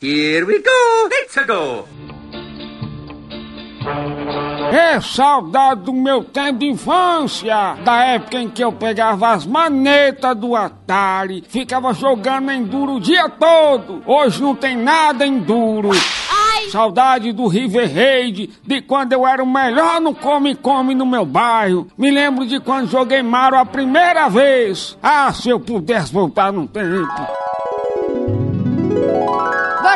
Here we go! Let's go! É saudade do meu tempo de infância, da época em que eu pegava as manetas do Atari, ficava jogando enduro o dia todo. Hoje não tem nada enduro. Saudade do River Raid, de quando eu era o melhor no Come Come no meu bairro. Me lembro de quando joguei Mario a primeira vez. Ah, se eu pudesse voltar no tempo.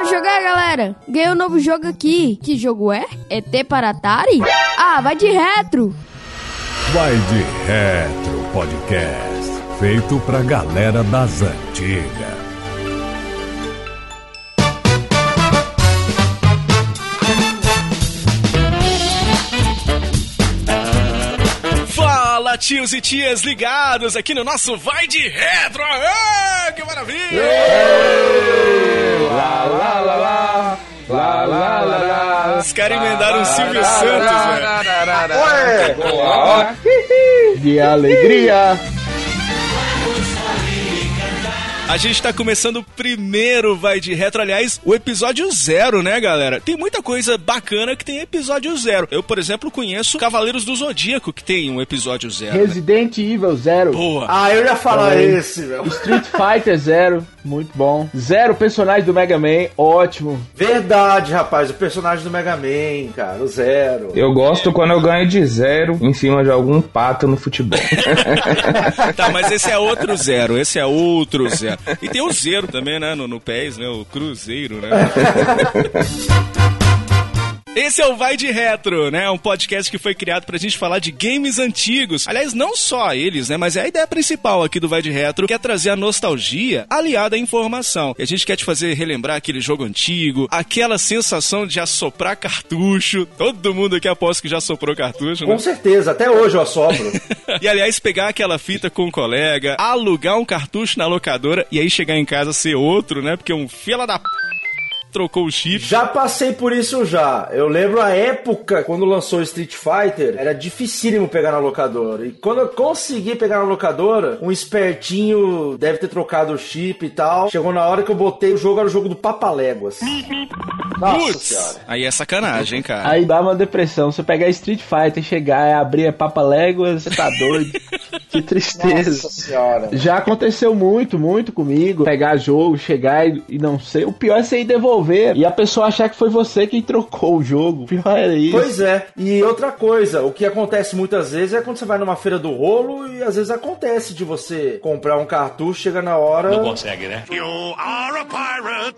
Bora jogar, galera! Ganhei um novo jogo aqui. Que jogo é? ET para Atari? Ah, vai de retro! Vai de Retro Podcast, feito pra galera das antigas. Fala, tios e tias ligados aqui no nosso Vai de Retro! Aê, que maravilha! Lá, lá, lá, lá. Lá, lá, lá, lá. Os caras emendaram o Silvio Santos, velho. Ué! De alegria. A gente tá começando o primeiro Vai de Retro, aliás, o episódio zero, né, galera? Tem muita coisa bacana que tem episódio zero. Eu, por exemplo, conheço Cavaleiros do Zodíaco, que tem um episódio zero. né? Resident Evil Zero. Boa. Ah, eu ia falar Também. esse, meu. Street Fighter Zero. Muito bom. Zero personagem do Mega Man. Ótimo. Verdade, rapaz. O personagem do Mega Man, cara. O Zero. Eu gosto quando eu ganho de zero em cima de algum pato no futebol. Tá, mas esse é outro zero, esse é outro zero. E tem o zero também, né, no, no PES, né, o Cruzeiro, né? Esse é o Vai de Retro, né? Um podcast que foi criado pra gente falar de games antigos. Aliás, não só eles, né? Mas é a ideia principal aqui do Vai de Retro, que é trazer a nostalgia aliada à informação. E a gente quer te fazer relembrar aquele jogo antigo, aquela sensação de assoprar cartucho. Todo mundo aqui aposta que já soprou cartucho, né? Com certeza, até hoje eu assopro. E aliás, pegar aquela fita com um colega, alugar um cartucho na locadora e aí chegar em casa ser outro, né? Porque um fila da p... trocou o chip. já passei por isso já. Eu lembro a época, quando lançou Street Fighter, era dificílimo pegar na locadora. E quando eu consegui pegar na locadora, um espertinho deve ter trocado o chip e tal. Chegou na hora que eu botei o jogo, era o jogo do Papaléguas. Nossa Putz, senhora. aí é sacanagem, hein, cara. Aí dá uma depressão. Você pegar Street Fighter, chegar e abrir a Papa Léguas, você tá doido. Que tristeza. Nossa senhora. Já aconteceu muito, muito comigo. Pegar jogo, chegar e, e não sei. O pior é você ir devolver e a pessoa achar que foi você quem trocou o jogo. O pior é isso. Pois é. E outra coisa, o que acontece muitas vezes é quando você vai numa feira do rolo e às vezes acontece de você comprar um cartucho, chega na hora.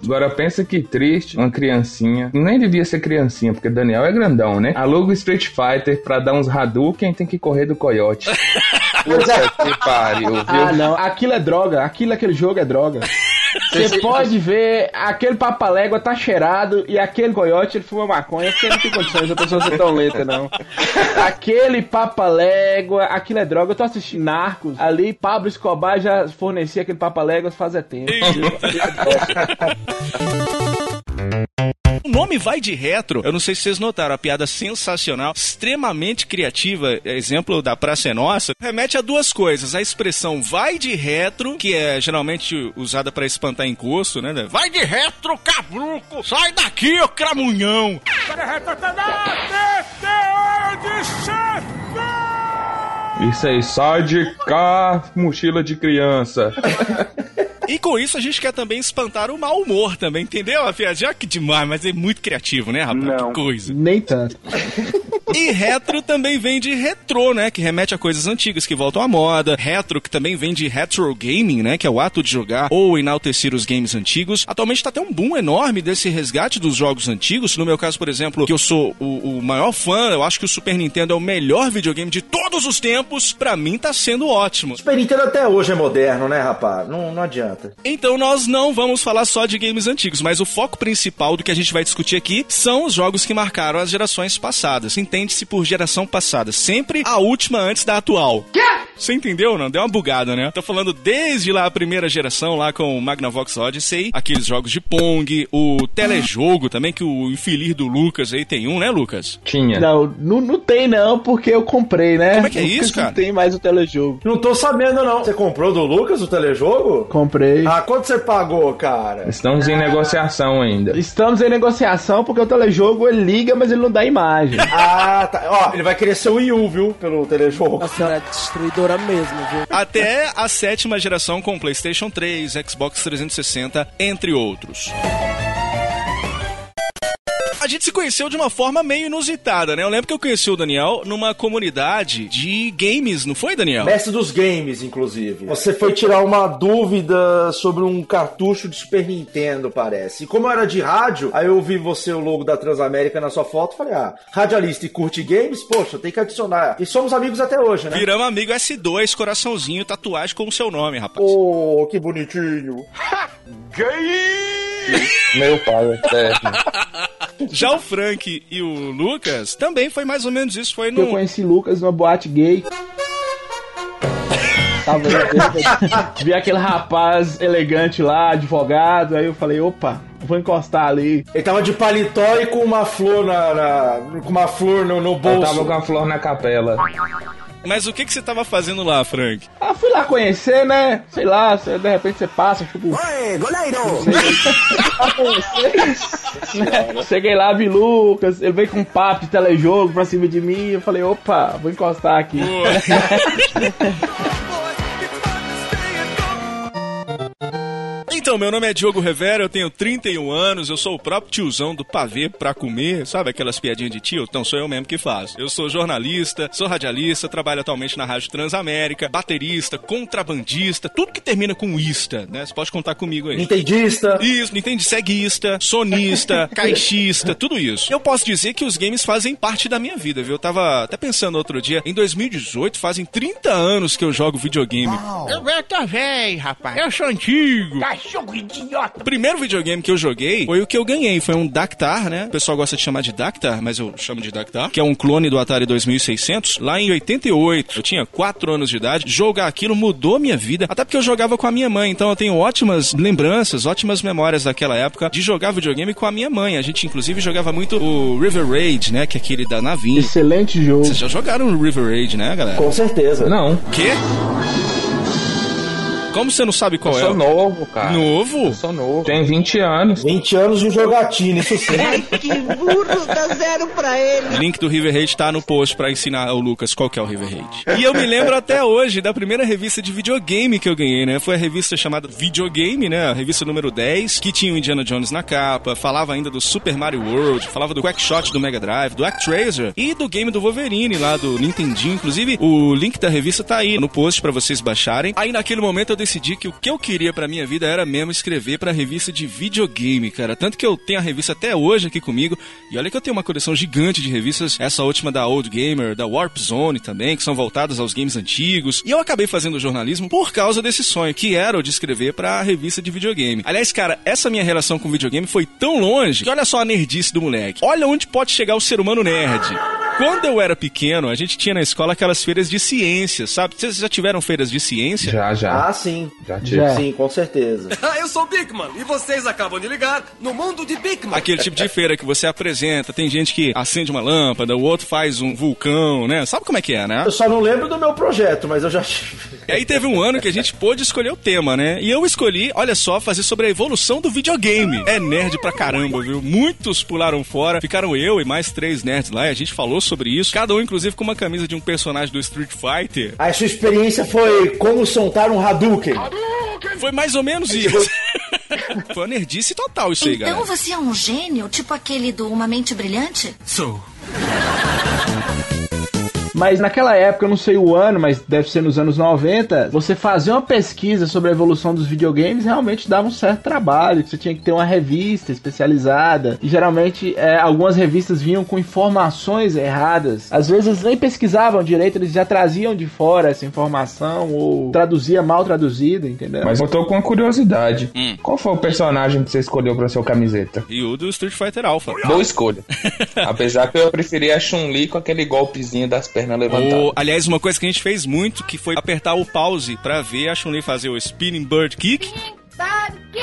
Agora pensa que triste, uma criancinha, nem devia ser criancinha, porque Daniel é grandão, né? Aluga o Street Fighter pra dar uns Hadouken tem que correr do coiote. Puta que pariu, viu? Ah, não. Aquilo é droga. Aquilo, aquele jogo é droga. Você pode ver, aquele papalégua tá cheirado e aquele coiote ele fuma maconha porque não tem condições da pessoa ser tão lenta, não. Aquele papalégua, aquilo é droga. Eu tô assistindo Narcos, ali Pablo Escobar já fornecia aquele papalégua faz é tempo. O nome Vai de Retro, eu não sei se vocês notaram, a piada sensacional, extremamente criativa, exemplo da Praça é Nossa, remete a duas coisas. A expressão vai de retro, que é geralmente usada pra espantar encosto, né? Vai de retro, cabruco! Sai daqui, ô cramunhão! Isso aí, sai de cá, mochila de criança. E com isso a gente quer também espantar o mau humor também, entendeu? A piadinha que demais, mas é muito criativo, né, rapaz? Não. Que coisa. Nem tanto. E retro também vem de retrô, né? Que remete a coisas antigas que voltam à moda. Retro, que também vem de retro gaming, né? Que é o ato de jogar ou enaltecer os games antigos. Atualmente tá até um boom enorme desse resgate dos jogos antigos. No meu caso, por exemplo, que eu sou o, o maior fã, eu acho que o Super Nintendo é o melhor videogame de todos os tempos. Pra mim tá sendo ótimo. Super Nintendo até hoje é moderno, né, rapaz? Não, não adianta. Então nós não vamos falar só de games antigos, mas o foco principal do que a gente vai discutir aqui são os jogos que marcaram as gerações passadas. Entende-se por geração passada, sempre a última antes da atual. Você entendeu, não? Deu uma bugada, né? Tô falando desde lá a primeira geração, lá com o Magnavox Odyssey, aqueles jogos de Pong, o telejogo também, que o infeliz do Lucas aí tem um, né, Lucas? Tinha. Não, não, não tem não, porque eu comprei, né? Como é que é isso, cara? Não tem mais o telejogo. Não tô sabendo, não. Você comprou do Lucas o telejogo? Comprei. Ah, quanto você pagou, cara? Estamos em negociação ainda. Estamos em negociação porque o telejogo ele liga, mas ele não dá imagem. Ah, tá. Ó, ele vai querer ser o Wii U, viu? Pelo telejogo. A senhora é destruidora mesmo, viu? Até a sétima geração com PlayStation 3, Xbox 360, entre outros. A gente se conheceu de uma forma meio inusitada, né? Eu lembro que eu conheci o Daniel numa comunidade de games, não foi, Daniel? Mestre dos games, inclusive. Você foi tirar uma dúvida sobre um cartucho de Super Nintendo, parece. E como eu era de rádio, aí eu vi você, o logo da Transamérica, na sua foto, falei, ah, radialista e curte games? Poxa, tem que adicionar. E somos amigos até hoje, né? Viramos amigo S2, coraçãozinho, tatuagem com o seu nome, rapaz. Oh, que bonitinho. Meu pai é eterno. Já o Frank e o Lucas também foi mais ou menos isso. Foi Eu no. conheci Lucas numa boate gay. Tava vi aquele rapaz elegante lá, advogado, aí eu falei, opa, vou encostar ali. Ele tava de paletó e com uma flor na. na- com uma flor no, no Eu bolso. tava com a flor na capela. Mas o que, que você tava fazendo lá, Frank? Ah, fui lá conhecer, né? Sei lá, cê- de repente você passa, tipo. Oi, goleiro! Cheguei lá, vi Lucas, ele veio com um papo de telejogo pra cima de mim, eu falei, opa, vou encostar aqui. Então, meu nome é Diogo Rivera, eu tenho 31 anos, eu sou o próprio tiozão do pavê pra comer, sabe aquelas piadinhas de tio? Então sou eu mesmo que faço. Eu sou jornalista, sou radialista, trabalho atualmente na Rádio Transamérica, baterista, contrabandista, tudo que termina com ista, né? Você pode contar comigo aí. Nintendista. Isso, Nintendo ceguista, sonista, caixista, tudo isso. Eu posso dizer que os games fazem parte da minha vida, viu? Eu tava até pensando outro dia, em 2018 fazem 30 anos que eu jogo videogame. Eu, eu tô velho, rapaz. Eu sou antigo. Cachorro idiota. O primeiro videogame que eu joguei foi o que eu ganhei, foi um Dactar, né? O pessoal gosta de chamar de Dactar, mas eu chamo de Dactar, que é um clone do Atari 2600, lá em 88. Eu tinha 4 anos de idade. Jogar aquilo mudou minha vida, até porque eu jogava com a minha mãe, então eu tenho ótimas lembranças, ótimas memórias daquela época de jogar videogame com a minha mãe. A gente inclusive jogava muito o River Raid, né, que é aquele da navinha. Excelente jogo. Vocês já jogaram o River Raid, né, galera? Com certeza. Não. Quê? Como você não sabe qual Eu é? sou novo, cara. Novo? Eu sou novo. Tem 20 anos. 20 anos de jogatina, isso sim. Que burro, dá zero pra ele. Link do River Raid tá no post pra ensinar o Lucas qual que é o River Raid. E eu me lembro até hoje da primeira revista de videogame que eu ganhei, né? Foi a revista chamada Videogame, né? A revista número 10, que tinha o Indiana Jones na capa, falava ainda do Super Mario World, falava do Quackshot do Mega Drive, do Actraiser e do game do Wolverine lá do Nintendinho. Inclusive, o link da revista tá aí no post pra vocês baixarem. Aí naquele momento eu decidi que o que eu queria pra minha vida era mesmo escrever pra revista de videogame, cara. Tanto que eu tenho a revista até hoje aqui comigo. E olha que eu tenho uma coleção gigante de revistas, essa última da Old Gamer, da Warp Zone também, que são voltadas aos games antigos. E eu acabei fazendo jornalismo por causa desse sonho, que era o de escrever pra revista de videogame. Aliás, cara, essa minha relação com videogame foi tão longe que olha só a nerdice do moleque. Olha onde pode chegar o ser humano nerd. Quando eu era pequeno, a gente tinha na escola aquelas feiras de ciências, sabe? Vocês já tiveram feiras de ciência? Já, já. Ah, sim. Já tive. Já. Sim, com certeza. Ah, eu sou Bigman e vocês acabam de ligar no mundo de Bigman. Aquele tipo de feira que você apresenta, tem gente que acende uma lâmpada, o outro faz um vulcão, né? Sabe como é que é, né? Eu só não lembro do meu projeto, mas eu já tive. E aí teve um ano que a gente pôde escolher o tema, né? E eu escolhi, olha só, fazer sobre a evolução do videogame. É nerd pra caramba, viu? Muitos pularam fora, ficaram eu e mais três nerds lá, e a gente falou sobre isso. Cada um, inclusive, com uma camisa de um personagem do Street Fighter. A sua experiência foi como soltar um Hadouken. Foi mais ou menos isso. Foi uma nerdice total isso aí, Então galera. você é um gênio, tipo aquele do Uma Mente Brilhante? Sou. Mas naquela época, eu não sei o ano, mas deve ser nos anos 90, você fazer uma pesquisa sobre a evolução dos videogames realmente dava um certo trabalho, que você tinha que ter uma revista especializada. E geralmente é, algumas revistas vinham com informações erradas. Às vezes eles nem pesquisavam direito, eles já traziam de fora essa informação ou traduzia mal traduzida, entendeu? Mas eu tô com uma curiosidade. Hum. Qual foi o personagem que você escolheu pra sua camiseta? E o do Street Fighter Alpha. Boa escolha. Apesar que eu preferi a Chun-Li com aquele golpezinho das pernas perna levantada. O- aliás, uma coisa que a gente fez muito, que foi apertar o pause pra ver a Chun-Li fazer o Spinning Bird Kick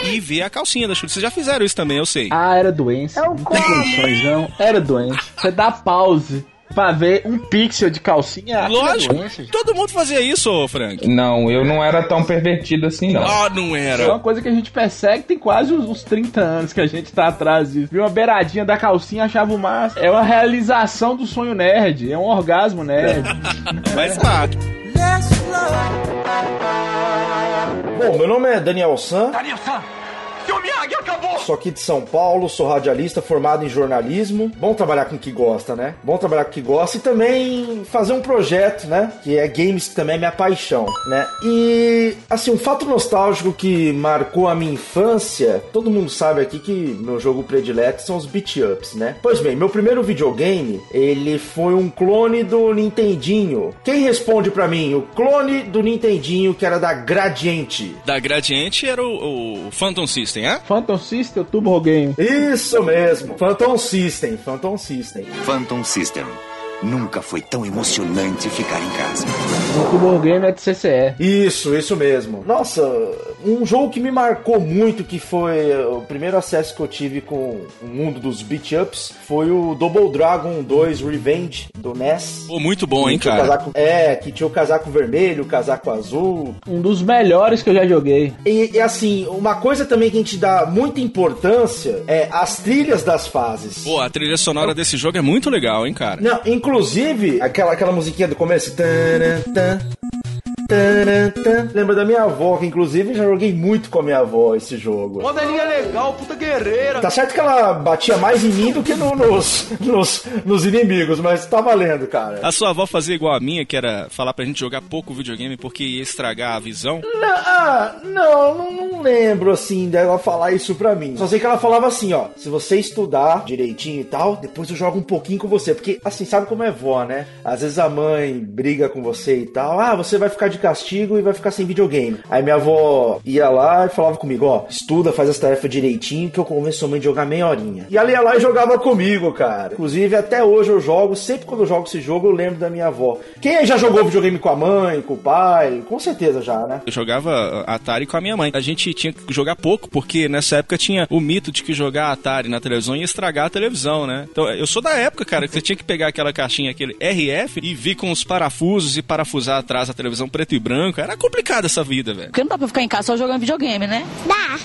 e ver a calcinha da Chun-Li. Vocês já fizeram isso também, eu sei. Ah, era doença. não tem condições, não. Era doença. Você dá pause pra ver um pixel de calcinha. é Lógico, todo mundo fazia isso, Frank. Não, eu não era tão pervertido assim, não. Ah, não Isso é era. uma coisa que a gente persegue tem quase uns, uns 30 anos que a gente tá atrás disso. Viu uma beiradinha da calcinha, achava o máximo. É uma realização do sonho nerd. É um orgasmo nerd. Faz parte. Bom, meu nome é Daniel San. Sou aqui de São Paulo, sou radialista formado em jornalismo. Bom trabalhar com o que gosta, né? Bom trabalhar com o que gosta e também fazer um projeto, né? Que é games, que também é minha paixão, né? E, assim, um fato nostálgico que marcou a minha infância, todo mundo sabe aqui que meu jogo predileto são os beat ups, né? Pois bem, meu primeiro videogame, ele foi um clone do Nintendinho. Quem responde pra mim? O clone do Nintendinho, que era da Gradiente. Da Gradiente era o, o Phantom System, é? Phantom System, Turbo Game. Isso mesmo, Phantom System, Phantom System. Phantom System. Nunca foi tão emocionante ficar em casa. O Turbo Game é de CCE. Isso, isso mesmo. Nossa, um jogo que me marcou muito, que foi o primeiro acesso que eu tive com o mundo dos beat ups, foi o Double Dragon 2 Revenge do NES. Pô, muito bom, hein, cara? casaco- é, que tinha o casaco vermelho, o casaco azul. Um dos melhores que eu já joguei. E, e, assim, uma coisa também que a gente dá muita importância é as trilhas das fases. Pô, a trilha sonora desse jogo é muito legal, hein, cara? Não, inclusive, aquela, aquela musiquinha do começo. Taran, tan, taran, tan. Lembra da minha avó, que inclusive já joguei muito com a minha avó esse jogo. Modelinha legal, puta guerreira. Tá certo que ela batia mais em mim do que no- nos, nos, nos inimigos, mas tá valendo, cara. A sua avó fazia igual a minha, que era falar pra gente jogar pouco videogame porque ia estragar a visão. Não, ah, não, não, não lembro assim dela falar isso pra mim. Só sei que ela falava assim, ó, se você estudar direitinho e tal, depois eu jogo um pouquinho com você, porque assim, sabe como é vó, né? Às vezes a mãe briga com você e tal, ah, você vai ficar de castigo e vai ficar sem videogame. Aí minha avó ia lá e falava comigo, ó, estuda, faz as tarefas direitinho que eu convenço sua mãe de jogar meia horinha. E ela ia lá e jogava comigo, cara. Inclusive até hoje eu jogo, sempre quando eu jogo esse jogo eu lembro da minha avó. Quem aí já jogou videogame com a mãe, com o pai? Com certeza já, né? Eu jogava Atari com a minha mãe. A gente tinha que jogar pouco, porque nessa época tinha o mito de que jogar Atari na televisão ia estragar a televisão, né? Então eu sou da época, cara, que você tinha que pegar aquela caixinha, aquele RF, e vir com os parafusos e parafusar atrás a televisão preto e branco. Era complicada essa vida, velho. Porque não dá pra ficar em casa só jogando videogame, né? Dá.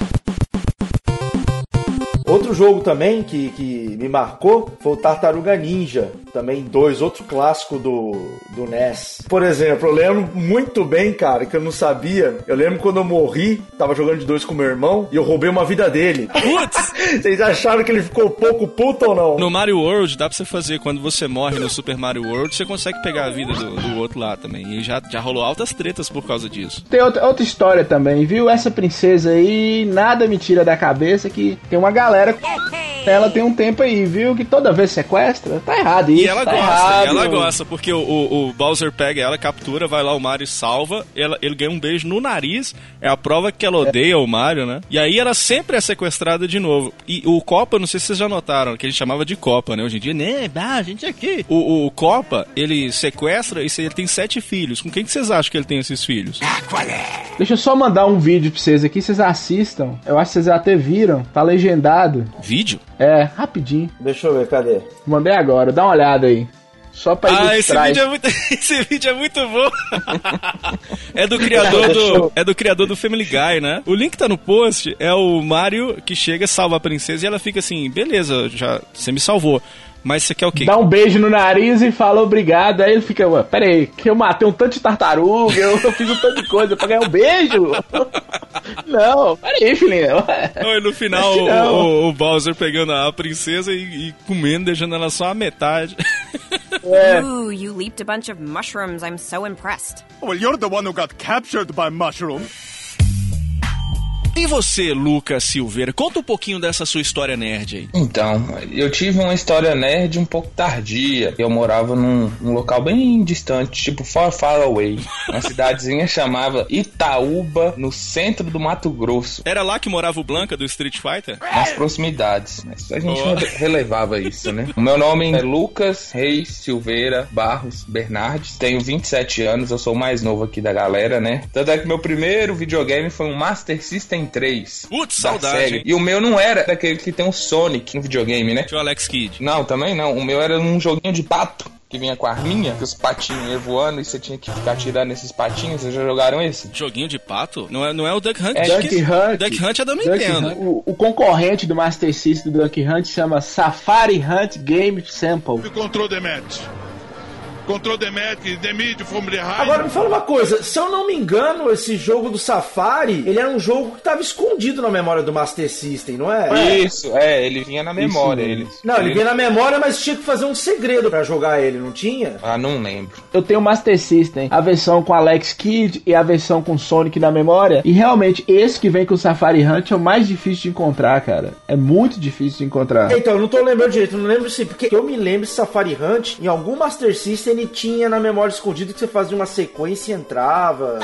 Outro jogo também que, que me marcou foi o Tartaruga Ninja. Também dois, outro clássico do, do NES. Por exemplo, eu lembro muito bem, cara, que eu não sabia. Eu lembro quando eu morri, tava jogando de dois com meu irmão e eu roubei uma vida dele. Putz! Vocês acharam que ele ficou pouco puto ou não? No Mario World dá pra você fazer, quando você morre no Super Mario World, você consegue pegar a vida do, do outro lá também. E já, já rolou altas tretas por causa disso. Tem outra, outra história também, viu? Essa princesa aí, nada me tira da cabeça que tem uma galera. Ela tem um tempo aí, viu? Que toda vez sequestra. Tá errado isso. E ela tá gosta, errado. e ela gosta, porque o, o, o Bowser pega ela, captura, vai lá o Mario e salva, ela, ele ganha um beijo no nariz, é a prova que ela odeia o Mario, né? E aí ela sempre é sequestrada de novo. E o Copa, não sei se vocês já notaram, que a gente chamava de Copa, né? Hoje em dia, né? Ah, a gente aqui. O, o Copa, ele sequestra e ele tem sete filhos. Com quem que vocês acham que ele tem esses filhos? Deixa eu só mandar um vídeo pra vocês aqui, vocês assistam. Eu acho que vocês até viram. Tá legendado. Vídeo? É, rapidinho. Deixa eu ver, cadê? Mandei agora, dá uma olhada aí. Só pra Ah, esse vídeo, é muito, esse vídeo é muito bom. é do criador do, é do criador do Family Guy, né? O link tá no post, é o Mario que chega, salva a princesa e ela fica assim, beleza, já você me salvou. Mas você quer o quê? Dá um beijo no nariz e fala obrigado. Aí ele fica, ué, peraí, que eu matei um tanto de tartaruga, eu fiz um tanto de coisa pra ganhar um beijo. Não, peraí, filhinho. Não, e no final o, o- o Bowser pegando a princesa e, e comendo, deixando ela só a metade. Ooh, you leaped a bunch of mushrooms. I'm so impressed. Well, you're the one who got captured by Mushroom. E você, Lucas Silveira, conta um pouquinho dessa sua história nerd aí. Então, eu tive uma história nerd um pouco tardia. Eu morava num, num local bem distante, tipo Far Far Away. Uma cidadezinha chamava Itaúba, no centro do Mato Grosso. Era lá que morava o Blanca do Street Fighter? Nas proximidades. Mas a gente Oh. rele- relevava isso, né? O meu nome é Lucas Reis Silveira Barros Bernardes. Tenho 27 anos, eu sou o mais novo aqui da galera, né? Tanto é que meu primeiro videogame foi um Master System 3. Putz, da saudade? E o meu não era daquele que tem um Sonic no videogame, né? Tinha o Alex Kidd. Não, também não. O meu era um joguinho de pato. Que vinha com a arminha, que os patinhos iam voando e você tinha que ficar tirando esses patinhos. Vocês já jogaram esse? Joguinho de pato? Não é, não é o Duck Hunt? É Duck que- Hunt. Duck Hunt é da Nintendo. O, o concorrente do Master System do Duck Hunt chama Safari Hunt Game Sample. Control the match. Control the match, the mid behind. Agora me fala uma coisa, se eu não me engano, esse jogo do Safari, ele era um jogo que estava escondido na memória do Master System, não é? Isso, é, ele vinha na memória. Ele. Não, ele vinha na memória, mas tinha que fazer um segredo pra jogar ele, não tinha? Ah, não lembro. Eu tenho o Master System, a versão com Alex Kidd e a versão com Sonic na memória. E realmente, esse que vem com o Safari Hunt é o mais difícil de encontrar, cara. É muito difícil de encontrar. Então, eu não tô lembrando direito, não lembro se. Porque eu me lembro se Safari Hunt, em algum Master System, tinha na memória escondida que você fazia uma sequência e entrava.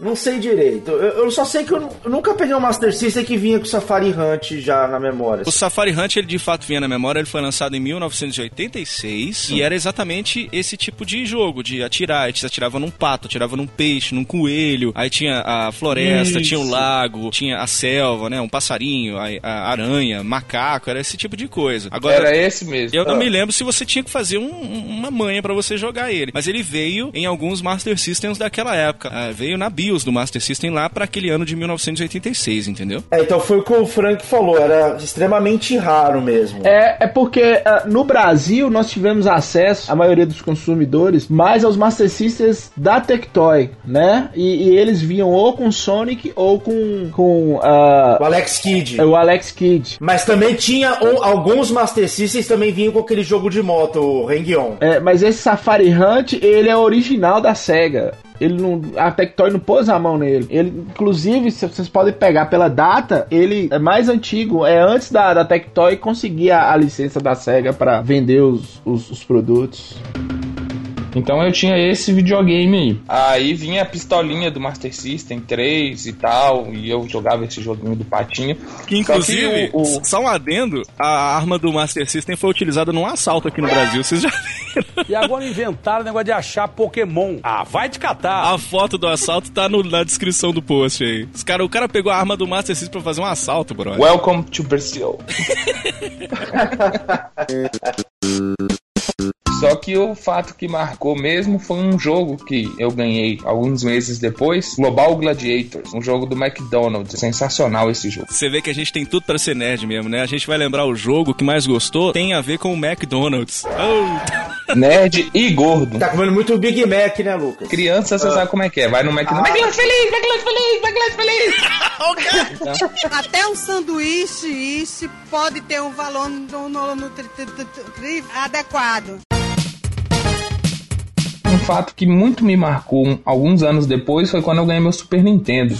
Não sei direito. Eu, eu só sei que eu, eu nunca peguei um Master System que vinha com Safari Hunt já na memória. O Safari Hunt, ele de fato vinha na memória, ele foi lançado em 1986 e era exatamente esse tipo de jogo, de atirar. Aí Você atirava num pato, atirava num peixe, num coelho, aí tinha a floresta, Isso. tinha o lago, tinha a selva, né? Um passarinho, a, a aranha, macaco, era esse tipo de coisa. Agora, Era esse mesmo. eu não Ah. me lembro se você tinha que fazer um- um- uma manha pra você jogar ele. Mas ele veio em alguns Master Systems daquela época. Ah, veio na BIOS do Master System lá pra aquele ano de 1986, entendeu? É, então foi o que o Frank falou, era extremamente raro mesmo. É, é porque ah, no Brasil nós tivemos acesso, a maioria dos consumidores, mais aos Master Systems da Tectoy, né? E, e eles vinham ou com Sonic ou com, com ah, O Alex Kidd. o Alex Kidd. Mas também tinha um- alguns Master Systems também vinham com aquele jogo de moto, o Hang-On. É, mas esse Safari Hunt, ele é original da SEGA. Ele não, a Tectoy não pôs a mão nele. Ele, inclusive, se vocês podem pegar pela data, ele é mais antigo. É antes da, da Tectoy conseguir a, a licença da SEGA para vender os, os, os produtos. Então eu tinha esse videogame aí. Aí vinha a pistolinha do Master System 3 e tal, e eu jogava esse joguinho do patinho. Que inclusive, Só que o- o- só um adendo, a arma do Master System foi utilizada num assalto aqui no Brasil, vocês já viram? E agora inventaram o negócio de achar Pokémon. Ah, vai te catar. A foto do assalto tá no- na descrição do post aí. Os cara, o cara pegou a arma do Master System pra fazer um assalto, brother. Welcome to Brazil. Só que o fato que marcou mesmo foi um jogo que eu ganhei alguns meses depois, Global Gladiators, um jogo do McDonald's. Sensacional esse jogo. Você vê que a gente tem tudo pra ser nerd mesmo, né? A gente vai lembrar o jogo que mais gostou, tem a ver com o McDonald's. Oh. Nerd e gordo. Tá comendo muito Big Mac, né, Lucas? Criança, você sabe como é que é. Vai no McDonald's. McDonald's feliz, McDonald's feliz, McDonald's feliz. Até um sanduíche isso pode ter um valor no, no, no adequado. Fato que muito me marcou um- alguns anos depois foi quando eu ganhei meu Super Nintendo.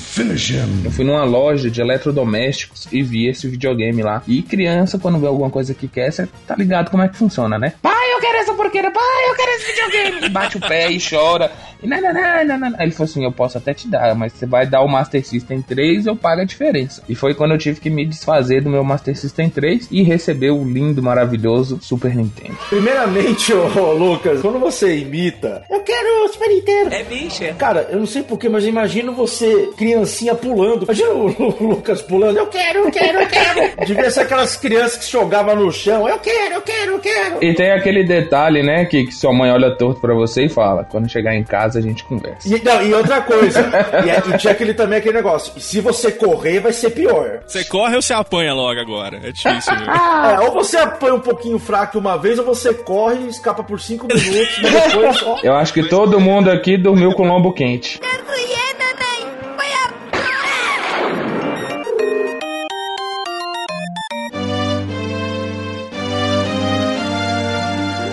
Eu fui numa loja de eletrodomésticos e vi esse videogame lá. E criança, quando vê alguma coisa que quer, você tá ligado como é que funciona, né? Pai, eu quero essa porqueira, pai, eu quero esse videogame. E bate o pé e chora. E não. Aí ele falou assim: eu posso até te dar, mas você vai dar o Master System 3 eu pago a diferença. E foi quando eu tive que me desfazer do meu Master System 3 e receber o lindo, maravilhoso Super Nintendo. Primeiramente, ô, Lucas, quando você imita, eu quero o Super Nintendo. É bicha. Cara, eu não sei porquê, mas imagino você, criancinha, pulando. Imagina o, o Lucas pulando. Eu quero, eu quero, eu quero. Devia ser aquelas crianças que jogavam no chão. Eu quero, eu quero, eu quero. E tem aquele detalhe, né, que, que sua mãe olha torto pra você e fala: quando chegar em casa a gente conversa. E, não, e outra coisa, e, é- e tinha aquele, também aquele negócio, e se você correr, vai ser pior. Você corre ou você apanha logo agora? É difícil, viu? É, ou você apanha um pouquinho fraco uma vez, ou você corre e escapa por cinco minutos, mas depois, ó, Eu acho que todo mundo aqui dormiu com lombo quente.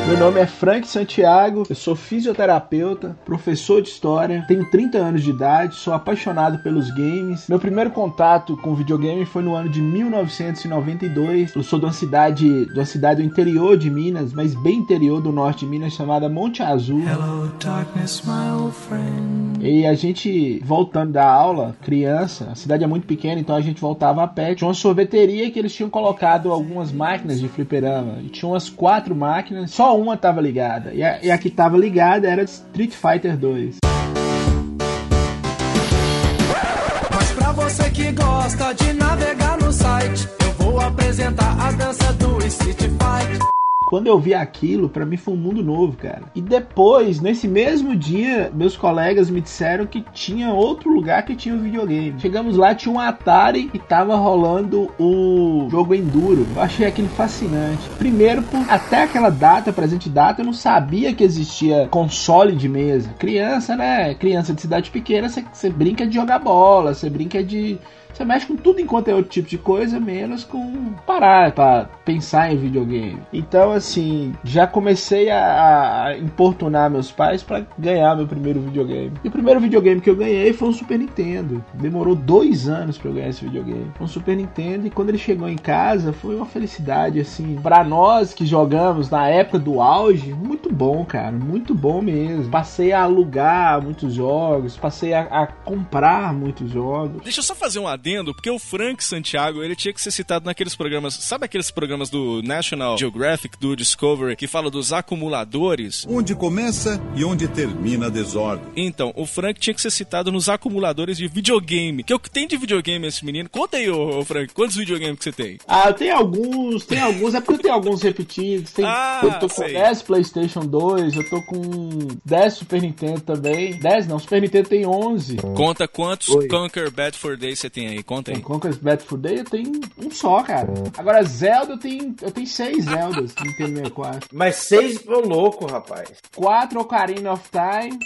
Meu nome é Frank Santiago, eu sou fisioterapeuta, professor de história, tenho 30 anos de idade, sou apaixonado pelos games. Meu primeiro contato com videogame foi no ano de 1992. Eu sou de uma cidade, de uma cidade do interior de Minas, mas bem interior do norte de Minas, chamada Monte Azul. Hello, darkness, my old friend. E a gente, voltando da aula, criança, a cidade é muito pequena, então a gente voltava a pé. Tinha uma sorveteria que eles tinham colocado algumas máquinas de fliperama. E tinha umas quatro máquinas, só uma tava ligada. E a, e a que tava ligada era Street Fighter 2. Mas pra você que gosta de navegar no site, eu vou apresentar a dança do Street Fighter. Quando eu vi aquilo, pra mim foi um mundo novo, cara. E depois, nesse mesmo dia, meus colegas me disseram que tinha outro lugar que tinha um videogame. Chegamos lá, tinha um Atari e tava rolando o jogo Enduro. Eu achei aquilo fascinante. Primeiro, por até aquela data, presente data, eu não sabia que existia console de mesa. Criança, né? Criança de cidade pequena, você brinca de jogar bola, você brinca de você mexe com tudo enquanto é outro tipo de coisa, menos com parar para pensar em videogame. Então, assim, já comecei a, a importunar meus pais para ganhar meu primeiro videogame. E o primeiro videogame que eu ganhei foi um Super Nintendo. Demorou dois anos para eu ganhar esse videogame. Um Super Nintendo e quando ele chegou em casa foi uma felicidade, assim, para nós que jogamos na época do auge, muito bom, cara, muito bom mesmo. Passei a alugar muitos jogos, passei a, a comprar muitos jogos. Deixa eu só fazer um adendo, porque o Frank Santiago, ele tinha que ser citado naqueles programas, sabe aqueles programas do National Geographic, do Discovery, que fala dos acumuladores? Onde começa e onde termina a desordem. Então, o Frank tinha que ser citado nos acumuladores de videogame. Que é o que tem de videogame esse menino? Conta aí, ô, ô Frank, quantos videogames que você tem? Ah, eu tenho alguns, tem alguns, é porque eu tenho alguns repetidos. Tem, Ah, eu tô com sei. 10 PlayStation 2, eu tô com 10 Super Nintendo também. 10 não, Super Nintendo tem 11. Conta quantos Oi. Conquer Bad for Day você tem aí, conta aí. Conquest Bad for Day eu tenho um só, cara. Agora, Zelda eu tenho, eu tenho 6 Zeldas no Nintendo 64. Mas seis, ô louco, rapaz. 4 Ocarina of Time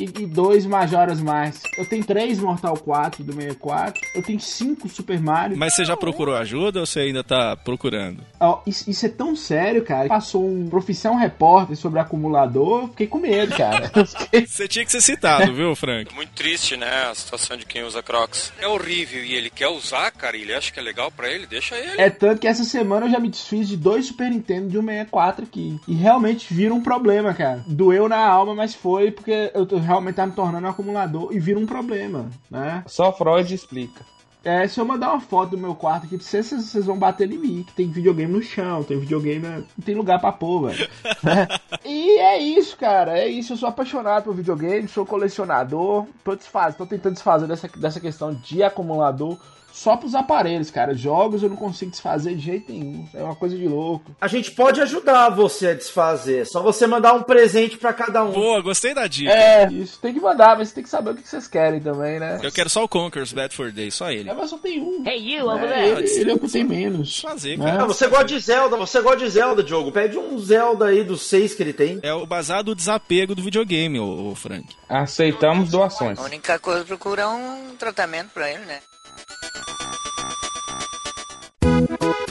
e, e dois Majora's Mask. Eu tenho 3 Mortal 4 do 64. Eu tenho 5 Super Mario. Mas você já procurou ajuda ou você ainda tá procurando? Ó, isso, isso é tão sério, cara. Passou um profissão repórter sobre acumulador, eu fiquei com medo, cara. Você tinha que ser citado, viu, Frank? Muito triste, né? A situação de quem usa Crocs. É horrível e ele quer usar, cara, e ele acha que é legal pra ele, deixa ele. É tanto que essa semana eu já me desfiz de dois Super Nintendo de um 64 aqui. E realmente vira um problema, cara. Doeu na alma, mas foi porque eu tô- realmente tá me tornando um acumulador e vira um problema, né? Só Freud explica. É, se eu mandar uma foto do meu quarto aqui pra vocês, vocês vão bater em mim. Que tem videogame no chão, tem videogame. Não tem lugar pra pôr, velho. Né? e é isso, cara. É isso. Eu sou apaixonado por videogame, sou colecionador. Tô desfazendo, tô tentando desfazer dessa, dessa questão de acumulador. Só pros aparelhos, cara. Jogos eu não consigo desfazer de jeito nenhum. É uma coisa de louco. A gente pode ajudar você a desfazer. Só você mandar um presente pra cada um. Boa, gostei da dica. É, isso tem que mandar, mas tem que saber o que vocês querem também, né? Eu quero só o Conquer's Bad for Day, só ele. É, mas só tem um. Hey, you É, ele, ele é o que tem menos. Fazer, né? Ah, você gosta de Zelda, você gosta de Zelda, Diogo. Pede um Zelda aí dos seis que ele tem. É o basado do desapego do videogame, ô Frank. Aceitamos doações. A única coisa é procurar um tratamento pra ele, né?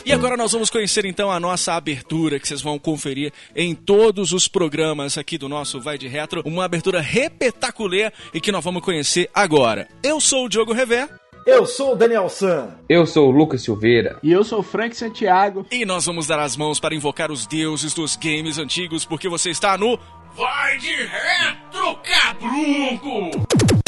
E agora nós vamos conhecer então a nossa abertura que vocês vão conferir em todos os programas aqui do nosso Vai de Retro, uma abertura repetaculê e que nós vamos conhecer agora. Eu sou o Diogo Revé. Eu sou o Daniel San. Eu sou o Lucas Silveira. E eu sou o Frank Santiago. E nós vamos dar as mãos para invocar os deuses dos games antigos, porque você está no Vai de Retro, cabrunco!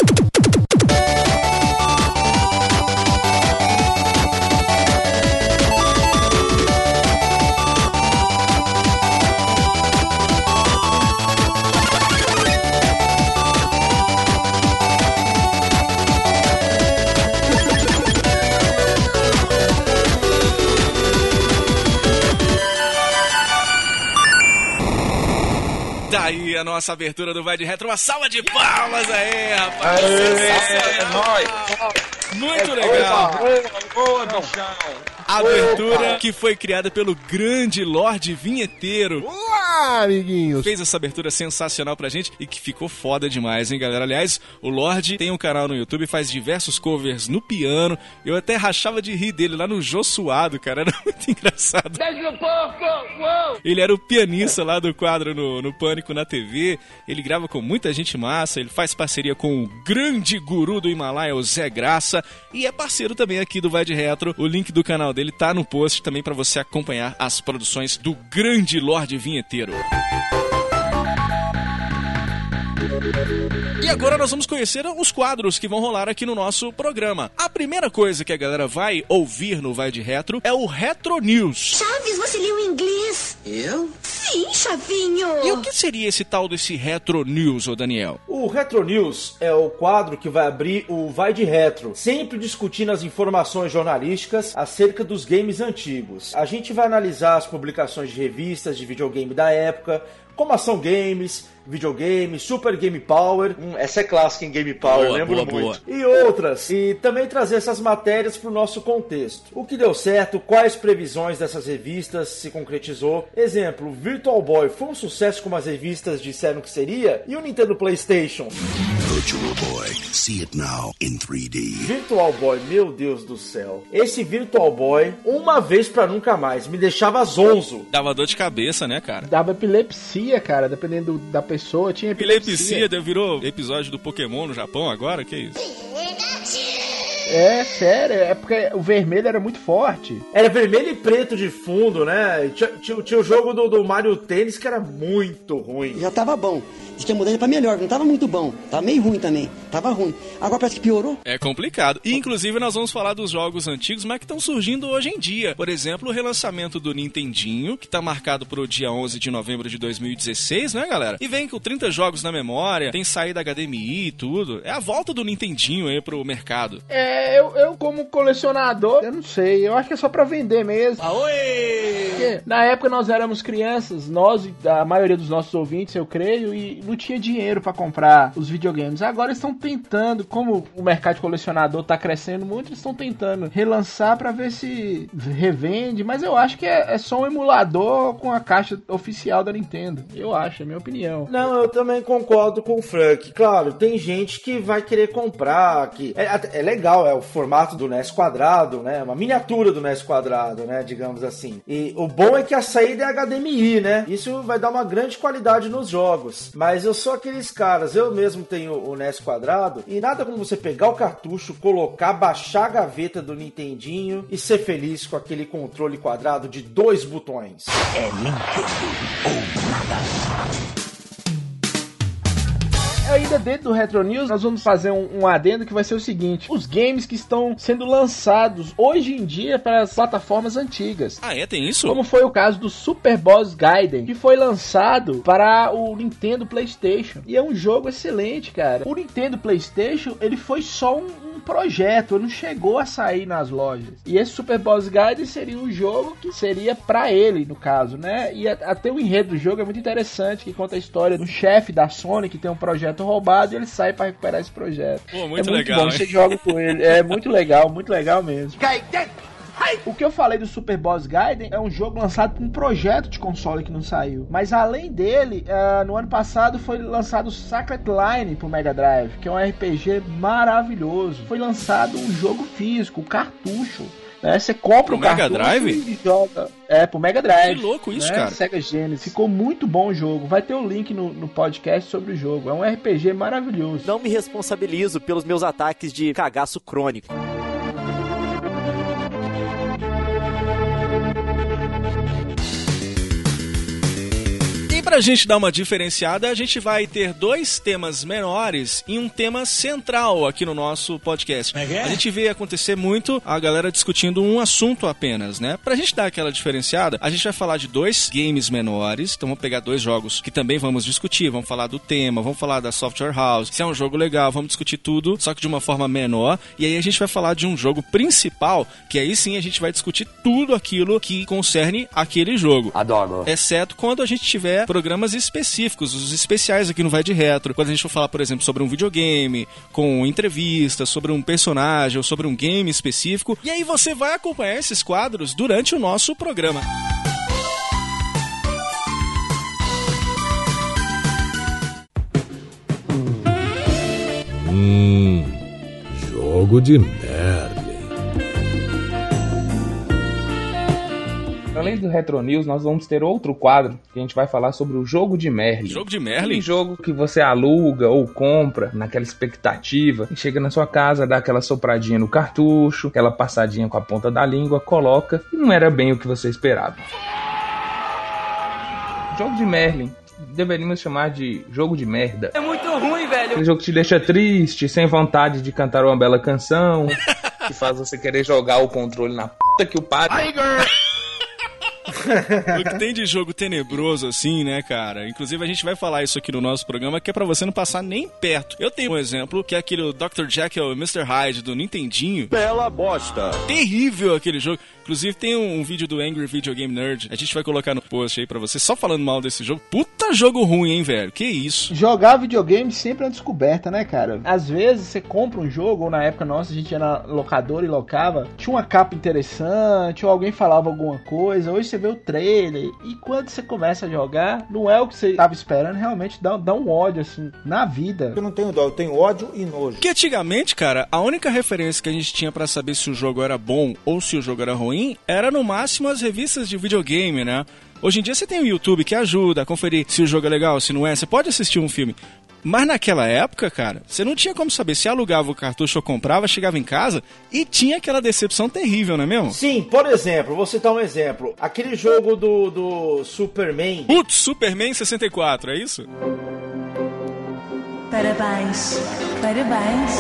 Daí a nossa abertura do Vai de Retro. Uma salva de palmas aí, rapaz! É nóis! Muito legal! Boa, bichão! Abertura que foi criada pelo grande Lorde Vinheteiro. Olá, amiguinhos! Fez essa abertura sensacional pra gente e que ficou foda demais, hein, galera? Aliás, o Lorde tem um canal no YouTube, faz diversos covers no piano. Eu até rachava de rir dele lá no Jô Suado, cara. Era muito engraçado. Ele era o pianista lá do quadro no, no Pânico na TV. Ele grava com muita gente massa. Ele faz parceria com o grande guru do Himalaia, o Zé Graça. E é parceiro também aqui do Vai de Retro. O link do canal dele tá no post também para você acompanhar as produções do grande Lorde Vinheteiro. E agora nós vamos conhecer os quadros que vão rolar aqui no nosso programa. A primeira coisa que a galera vai ouvir no Vai de Retro é o Retro News. Chaves, você leu inglês? Eu? Sim, Chavinho. E o que seria esse tal desse Retro News, ô Daniel? O Retro News é o quadro que vai abrir o Vai de Retro, sempre discutindo as informações jornalísticas acerca dos games antigos. A gente vai analisar as publicações de revistas de videogame da época, como Ação Games, videogame, Super Game Power. Hum, essa é clássica em Game Power, Boa, lembro boa, muito. boa. E outras. E também trazer essas matérias para o nosso contexto. O que deu certo, quais previsões dessas revistas se concretizou. Exemplo, Virtual Boy foi um sucesso como as revistas disseram que seria? E o Nintendo PlayStation? Virtual Boy. See it now in 3D. Virtual Boy, meu Deus do céu. Esse Virtual Boy, uma vez pra nunca mais, me deixava zonzo. Dava dor de cabeça, né, cara? Dava epilepsia, cara, dependendo do- da pessoa, tinha epilepsia. Epilepsia, deu- virou episódio do Pokémon no Japão agora? Que isso? É, sério, é porque o vermelho era muito forte. Era vermelho e preto de fundo, né? Tinha, tinha- tinha o jogo do, do Mario Tênis que era muito ruim. Já tava bom. Diz que a mudança pra melhor, não tava muito bom. Tava meio ruim também. Tava ruim. Agora parece que piorou. É complicado. E inclusive nós vamos falar dos jogos antigos, mas que estão surgindo hoje em dia. Por exemplo, o relançamento do Nintendinho, que tá marcado pro dia 11 de novembro de 2016, né, galera? E vem com 30 jogos na memória, tem saída HDMI e tudo. É a volta do Nintendinho aí pro mercado. É, eu, eu como colecionador, eu não sei, eu acho que é só pra vender mesmo. Porque na época nós éramos crianças, nós e a maioria dos nossos ouvintes, eu creio, e não tinha dinheiro pra comprar os videogames. Agora estão tentando, como o mercado de colecionador tá crescendo muito, eles estão tentando relançar pra ver se revende, mas eu acho que é, é só um emulador com a caixa oficial da Nintendo. Eu acho, é minha opinião. Não, eu também concordo com o Frank. Claro, tem gente que vai querer comprar, que é, é legal, é o formato do NES quadrado, né? Uma miniatura do NES quadrado, né? Digamos assim. E o bom é que a saída é HDMI, né? Isso vai dar uma grande qualidade nos jogos. Mas eu sou aqueles caras, eu mesmo tenho o NES quadrado e nada como você pegar o cartucho, colocar, baixar a gaveta do Nintendinho e ser feliz com aquele controle quadrado de dois botões. É Nintendo ou nada. Ainda dentro do Retro News, nós vamos fazer um, um adendo que vai ser o seguinte: os games que estão sendo lançados hoje em dia para as plataformas antigas. Ah, é? Tem isso? Como foi o caso do Super Boss Gaiden, que foi lançado para o Nintendo PlayStation. E é um jogo excelente, cara. O Nintendo PlayStation, ele foi só um, um projeto, ele não chegou a sair nas lojas. E esse Super Boss Gaiden seria um jogo que seria para ele, no caso, né? E até o enredo do jogo é muito interessante, que conta a história do chefe da Sony que tem um projeto roubado e ele sai para recuperar esse projeto. Pô, muito é muito legal, bom, hein? você joga com ele. É muito legal, muito legal mesmo. O que eu falei do Super Boss Gaiden é um jogo lançado com um projeto de console que não saiu. Mas além dele, ah, no ano passado foi lançado o Sacred Line pro Mega Drive, que é um RPG maravilhoso. Foi lançado um jogo físico, um cartucho. Né? Você compra Pro o Mega Drive? e joga. É, pro Mega Drive. Que louco isso, né? cara. Sega Genesis. Ficou muito bom o jogo. Vai ter o link no, no podcast sobre o jogo. É um RPG maravilhoso. Não me responsabilizo pelos meus ataques de cagaço crônico. Pra gente dar uma diferenciada, a gente vai ter dois temas menores e um tema central aqui no nosso podcast. A gente vê acontecer muito a galera discutindo um assunto apenas, né? Pra gente dar aquela diferenciada, a gente vai falar de dois games menores. Então vamos pegar dois jogos que também vamos discutir. Vamos falar do tema, vamos falar da software house. Se é um jogo legal, vamos discutir tudo, só que de uma forma menor. E aí a gente vai falar de um jogo principal, que aí sim a gente vai discutir tudo aquilo que concerne aquele jogo. Adoro. Exceto quando a gente tiver programas específicos, os especiais aqui no Vai de Retro. Quando a gente for falar, por exemplo, sobre um videogame, com entrevistas, sobre um personagem ou sobre um game específico. E aí você vai acompanhar esses quadros durante o nosso programa. Hum, jogo de merda. Além do Retro News, nós vamos ter outro quadro que a gente vai falar sobre o jogo de Merlin. Jogo de Merlin? Aquele jogo que você aluga ou compra naquela expectativa e chega na sua casa, dá aquela sopradinha no cartucho, aquela passadinha com a ponta da língua, coloca e não era bem o que você esperava. Jogo de Merlin. Deveríamos chamar de jogo de merda. É muito ruim, velho. Aquele jogo que te deixa triste, sem vontade de cantar uma bela canção, que faz você querer jogar o controle na puta que o padre. O que tem de jogo tenebroso assim, né, cara? Inclusive a gente vai falar isso aqui no nosso programa, que é pra você não passar nem perto. Eu tenho um exemplo, que é aquele Dr. Jekyll e Mr. Hyde do Nintendinho. Bela bosta. Terrível aquele jogo. Inclusive tem um, um vídeo do Angry Video Game Nerd. A gente vai colocar no post aí pra você, só falando mal desse jogo. Puta jogo ruim, hein, velho? Que isso? Jogar videogame sempre é uma descoberta, né, cara? Às vezes você compra um jogo, ou na época nossa a gente ia na locadora e locava, tinha uma capa interessante, ou alguém falava alguma coisa, hoje você vê o trailer, e quando você começa a jogar, não é o que você tava esperando, realmente dá, dá um ódio, assim, na vida. Eu não tenho dó, eu tenho ódio e nojo. Que antigamente, cara, a única referência que a gente tinha pra saber se o jogo era bom ou se o jogo era ruim era no máximo as revistas de videogame, né? Hoje em dia você tem o YouTube que ajuda a conferir se o jogo é legal, se não é. Você pode assistir um filme. Mas naquela época, cara, você não tinha como saber se alugava o cartucho ou comprava, chegava em casa e tinha aquela decepção terrível, não é mesmo? Sim, por exemplo, vou citar um exemplo. Aquele jogo do, do Superman. Putz, Superman 64, é isso? Parabéns, parabéns,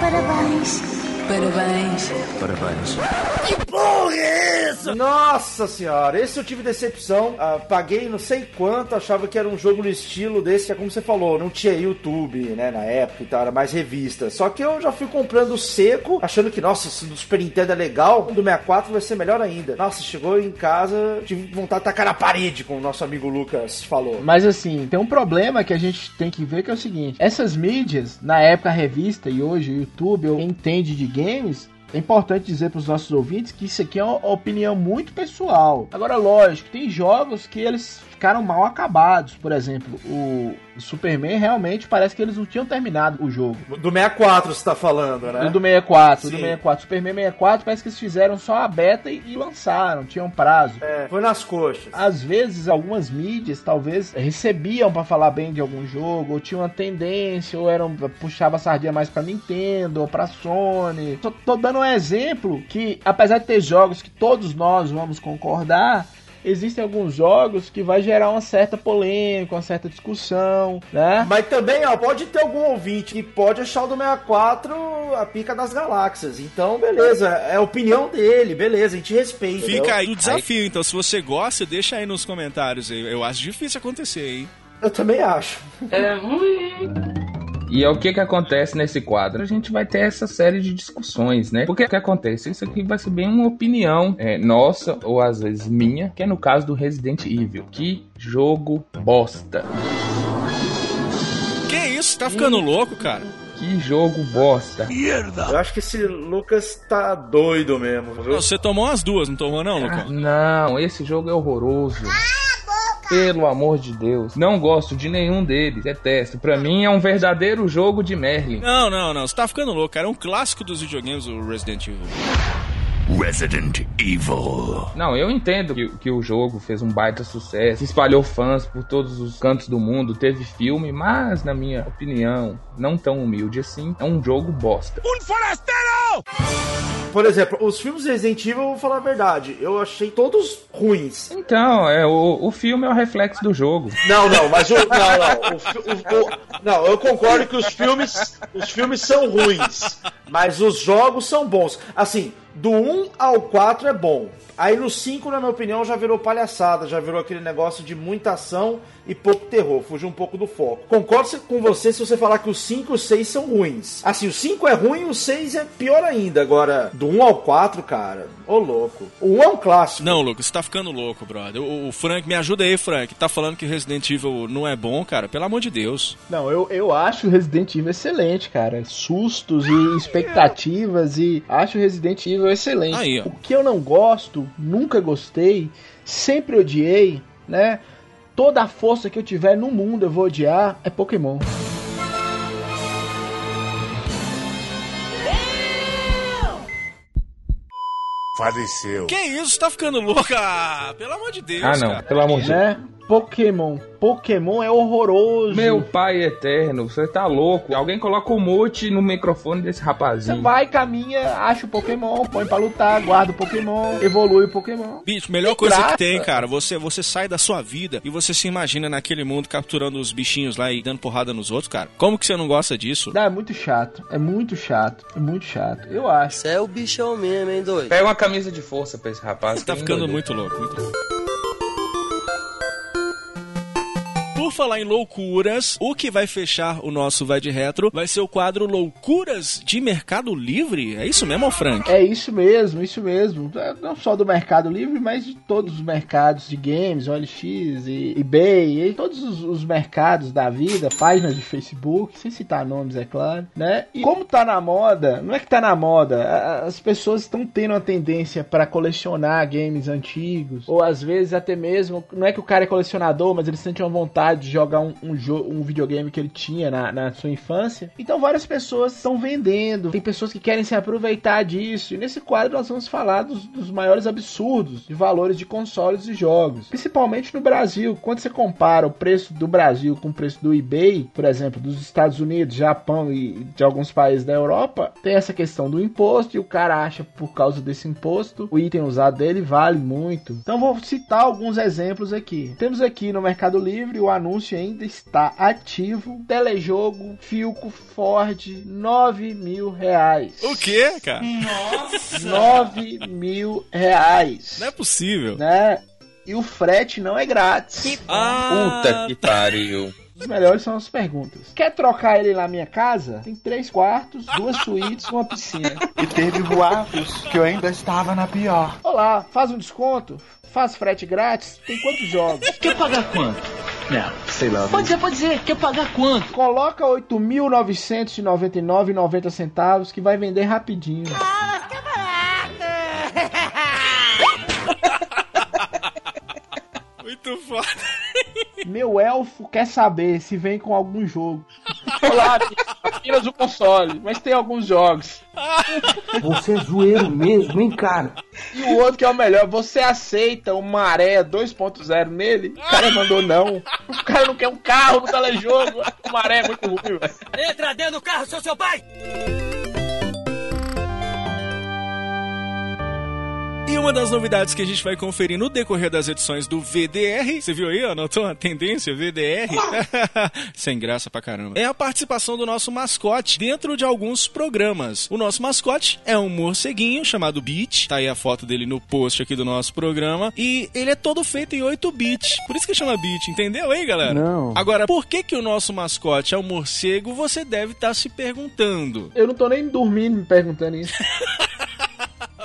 parabéns, parabéns. Parabéns. Que porra é essa? Nossa senhora, esse eu tive decepção. Ah, paguei não sei quanto, achava que era um jogo no estilo desse, que é como você falou, não tinha YouTube, né, na época e tal, era mais revista. Só que eu já fui comprando seco, achando que, nossa, se do Super Nintendo é legal, do 64 vai ser melhor ainda. Nossa, chegou em casa, tive vontade de tacar na parede, como o nosso amigo Lucas falou. Mas assim, tem um problema que a gente tem que ver que é o seguinte: essas mídias, na época a revista e hoje o YouTube, quem entende de games, é importante dizer para os nossos ouvintes que isso aqui é uma opinião muito pessoal. Agora, lógico, tem jogos que eles ficaram mal acabados. Por exemplo, o Superman realmente parece que eles não tinham terminado o jogo. Do 64 você tá falando, né? Do 64, Sim. do 64. Superman 64 parece que eles fizeram só a beta e, e lançaram, tinham prazo. É, foi nas coxas. Às vezes, algumas mídias talvez recebiam para falar bem de algum jogo, ou tinham uma tendência, ou eram puxava a sardinha mais para Nintendo ou para Sony. Tô, tô dando um exemplo que, apesar de ter jogos que todos nós vamos concordar, existem alguns jogos que vai gerar uma certa polêmica, uma certa discussão, né? Mas também, ó, pode ter algum ouvinte que pode achar o do 64 a pica das galáxias. Então, beleza, é a opinião dele, beleza, a gente respeita. Fica entendeu? aí o desafio, então se você gosta, deixa aí nos comentários. Eu acho difícil acontecer, hein? Eu também acho. É ruim. E é o que que acontece nesse quadro? A gente vai ter essa série de discussões, né? Porque o que acontece? Isso aqui vai ser bem uma opinião é, nossa, ou às vezes minha, que é no caso do Resident Evil. Que jogo bosta. Que isso? Tá ficando louco, cara? Que jogo bosta. Eu acho que esse Lucas tá doido mesmo, viu? Você tomou as duas, não tomou não, Lucão? Não, esse jogo é horroroso. Pelo amor de Deus. Não gosto de nenhum deles. Detesto. Pra mim é um verdadeiro jogo de Merlin. Não, não, não. Você tá ficando louco, cara. É um clássico dos videogames, o Resident Evil. Resident Evil. Não, eu entendo que, que o jogo fez um baita sucesso, espalhou fãs por todos os cantos do mundo, teve filme, mas, na minha opinião, não tão humilde assim, é um jogo bosta. Um forasteiro! Por exemplo, os filmes Resident Evil, eu vou falar a verdade, eu achei todos ruins. Então, é, o, o filme é o reflexo do jogo. Não, não, mas o. Não, não. O, o- não, eu concordo que os filmes. Os filmes são ruins. Mas os jogos são bons. Assim, do 1 ao 4 é bom. Aí no 5, na minha opinião, já virou palhaçada, já virou aquele negócio de muita ação e pouco terror, fugiu um pouco do foco. Concordo com você se você falar que os 5 e os 6 são ruins. Assim, o 5 é ruim, o 6 é pior ainda. Agora, do 1 ao 4, cara, ô louco. O 1 é um clássico. Não, Lucas, você tá ficando louco, brother. O, o Frank, me ajuda aí, Frank. Tá falando que Resident Evil não é bom, cara? Pelo amor de Deus. Não, eu, eu acho o Resident Evil excelente, cara. Sustos e expectativas e acho o Resident Evil nível excelente. Aí, o que eu não gosto, nunca gostei, sempre odiei, né? Toda a força que eu tiver no mundo eu vou odiar é Pokémon. Faleceu. Que isso? Tá ficando louca? Pelo amor de Deus. Ah, não. Cara. Pelo amor de né? Deus. Pokémon. Pokémon é horroroso. Meu pai eterno, você tá louco. Alguém coloca o mute no microfone desse Você rapazinho. vai, caminha, acha o Pokémon, põe pra lutar, guarda o Pokémon, evolui o Pokémon. Bicho, melhor Que coisa graça. que tem, cara, você, você sai da sua vida e você se imagina naquele mundo capturando os bichinhos lá e dando porrada nos outros, cara. Como que você não gosta disso? Não, é muito chato. É muito chato. É muito chato. Eu acho. Você é o bichão mesmo, hein, doido? Pega uma camisa de força pra esse rapaz. Tá que ficando doido. muito louco, muito louco. Por falar em loucuras, o que vai fechar o nosso Vai de Retro vai ser o quadro Loucuras de Mercado Livre. É isso mesmo, Frank? É isso mesmo, isso mesmo. É, Não só do Mercado Livre, mas de todos os mercados de games, OLX e eBay, e todos os, os mercados da vida, páginas de Facebook, sem citar nomes, é claro, né? E como tá na moda, não é que tá na moda, a- as pessoas estão tendo uma tendência para colecionar games antigos, ou às vezes até mesmo, não é que o cara é colecionador, mas ele sente uma vontade de jogar um, um, um videogame que ele tinha na, na sua infância. Então várias pessoas estão vendendo, tem pessoas que querem se aproveitar disso. E nesse quadro nós vamos falar dos, dos maiores absurdos de valores de consoles e jogos, principalmente no Brasil. Quando você compara o preço do Brasil com o preço do eBay, por exemplo, dos Estados Unidos, Japão e de alguns países da Europa, tem essa questão do imposto e o cara acha por causa desse imposto o item usado dele vale muito. Então vou citar alguns exemplos aqui. Temos aqui no Mercado Livre o anúncio ainda está ativo. Telejogo Filco Ford 9 mil reais. O quê, cara? 9 mil reais. Não é possível. Né? E o frete não é grátis. Ah, Puta que pariu. Os melhores são as perguntas. Quer trocar ele na minha casa? Tem três quartos, duas suítes, uma piscina. E teve boatos que eu ainda estava na pior. Olá, faz um desconto? Faz frete grátis? Tem quantos jogos? Quer pagar quanto? Não, sei lá. Pode dizer, pode dizer. Quer pagar quanto? Coloca 8.999,90 centavos que vai vender rapidinho. Muito foda. Meu elfo quer saber se vem com algum jogo. Olá, apenas o console, mas tem alguns jogos. Você é zoeiro mesmo, hein, cara? E o outro que é o melhor, você aceita o Maré 2.0 nele? O cara mandou não. O cara não quer um carro no telejogo. O Maré é muito ruim, velho. Entra dentro do carro, seu seu pai! E uma das novidades que a gente vai conferir no decorrer das edições do VDR, você viu aí, ó, notou a tendência, VDR? Sem graça pra caramba. É a participação do nosso mascote dentro de alguns programas. O nosso mascote é um morceguinho chamado Beat, tá aí a foto dele no post aqui do nosso programa, e ele é todo feito em 8 bits, por isso que chama Beat, entendeu aí, galera? Não. Agora, por que que o nosso mascote é um morcego, você deve estar se perguntando. Eu não tô nem dormindo me perguntando isso.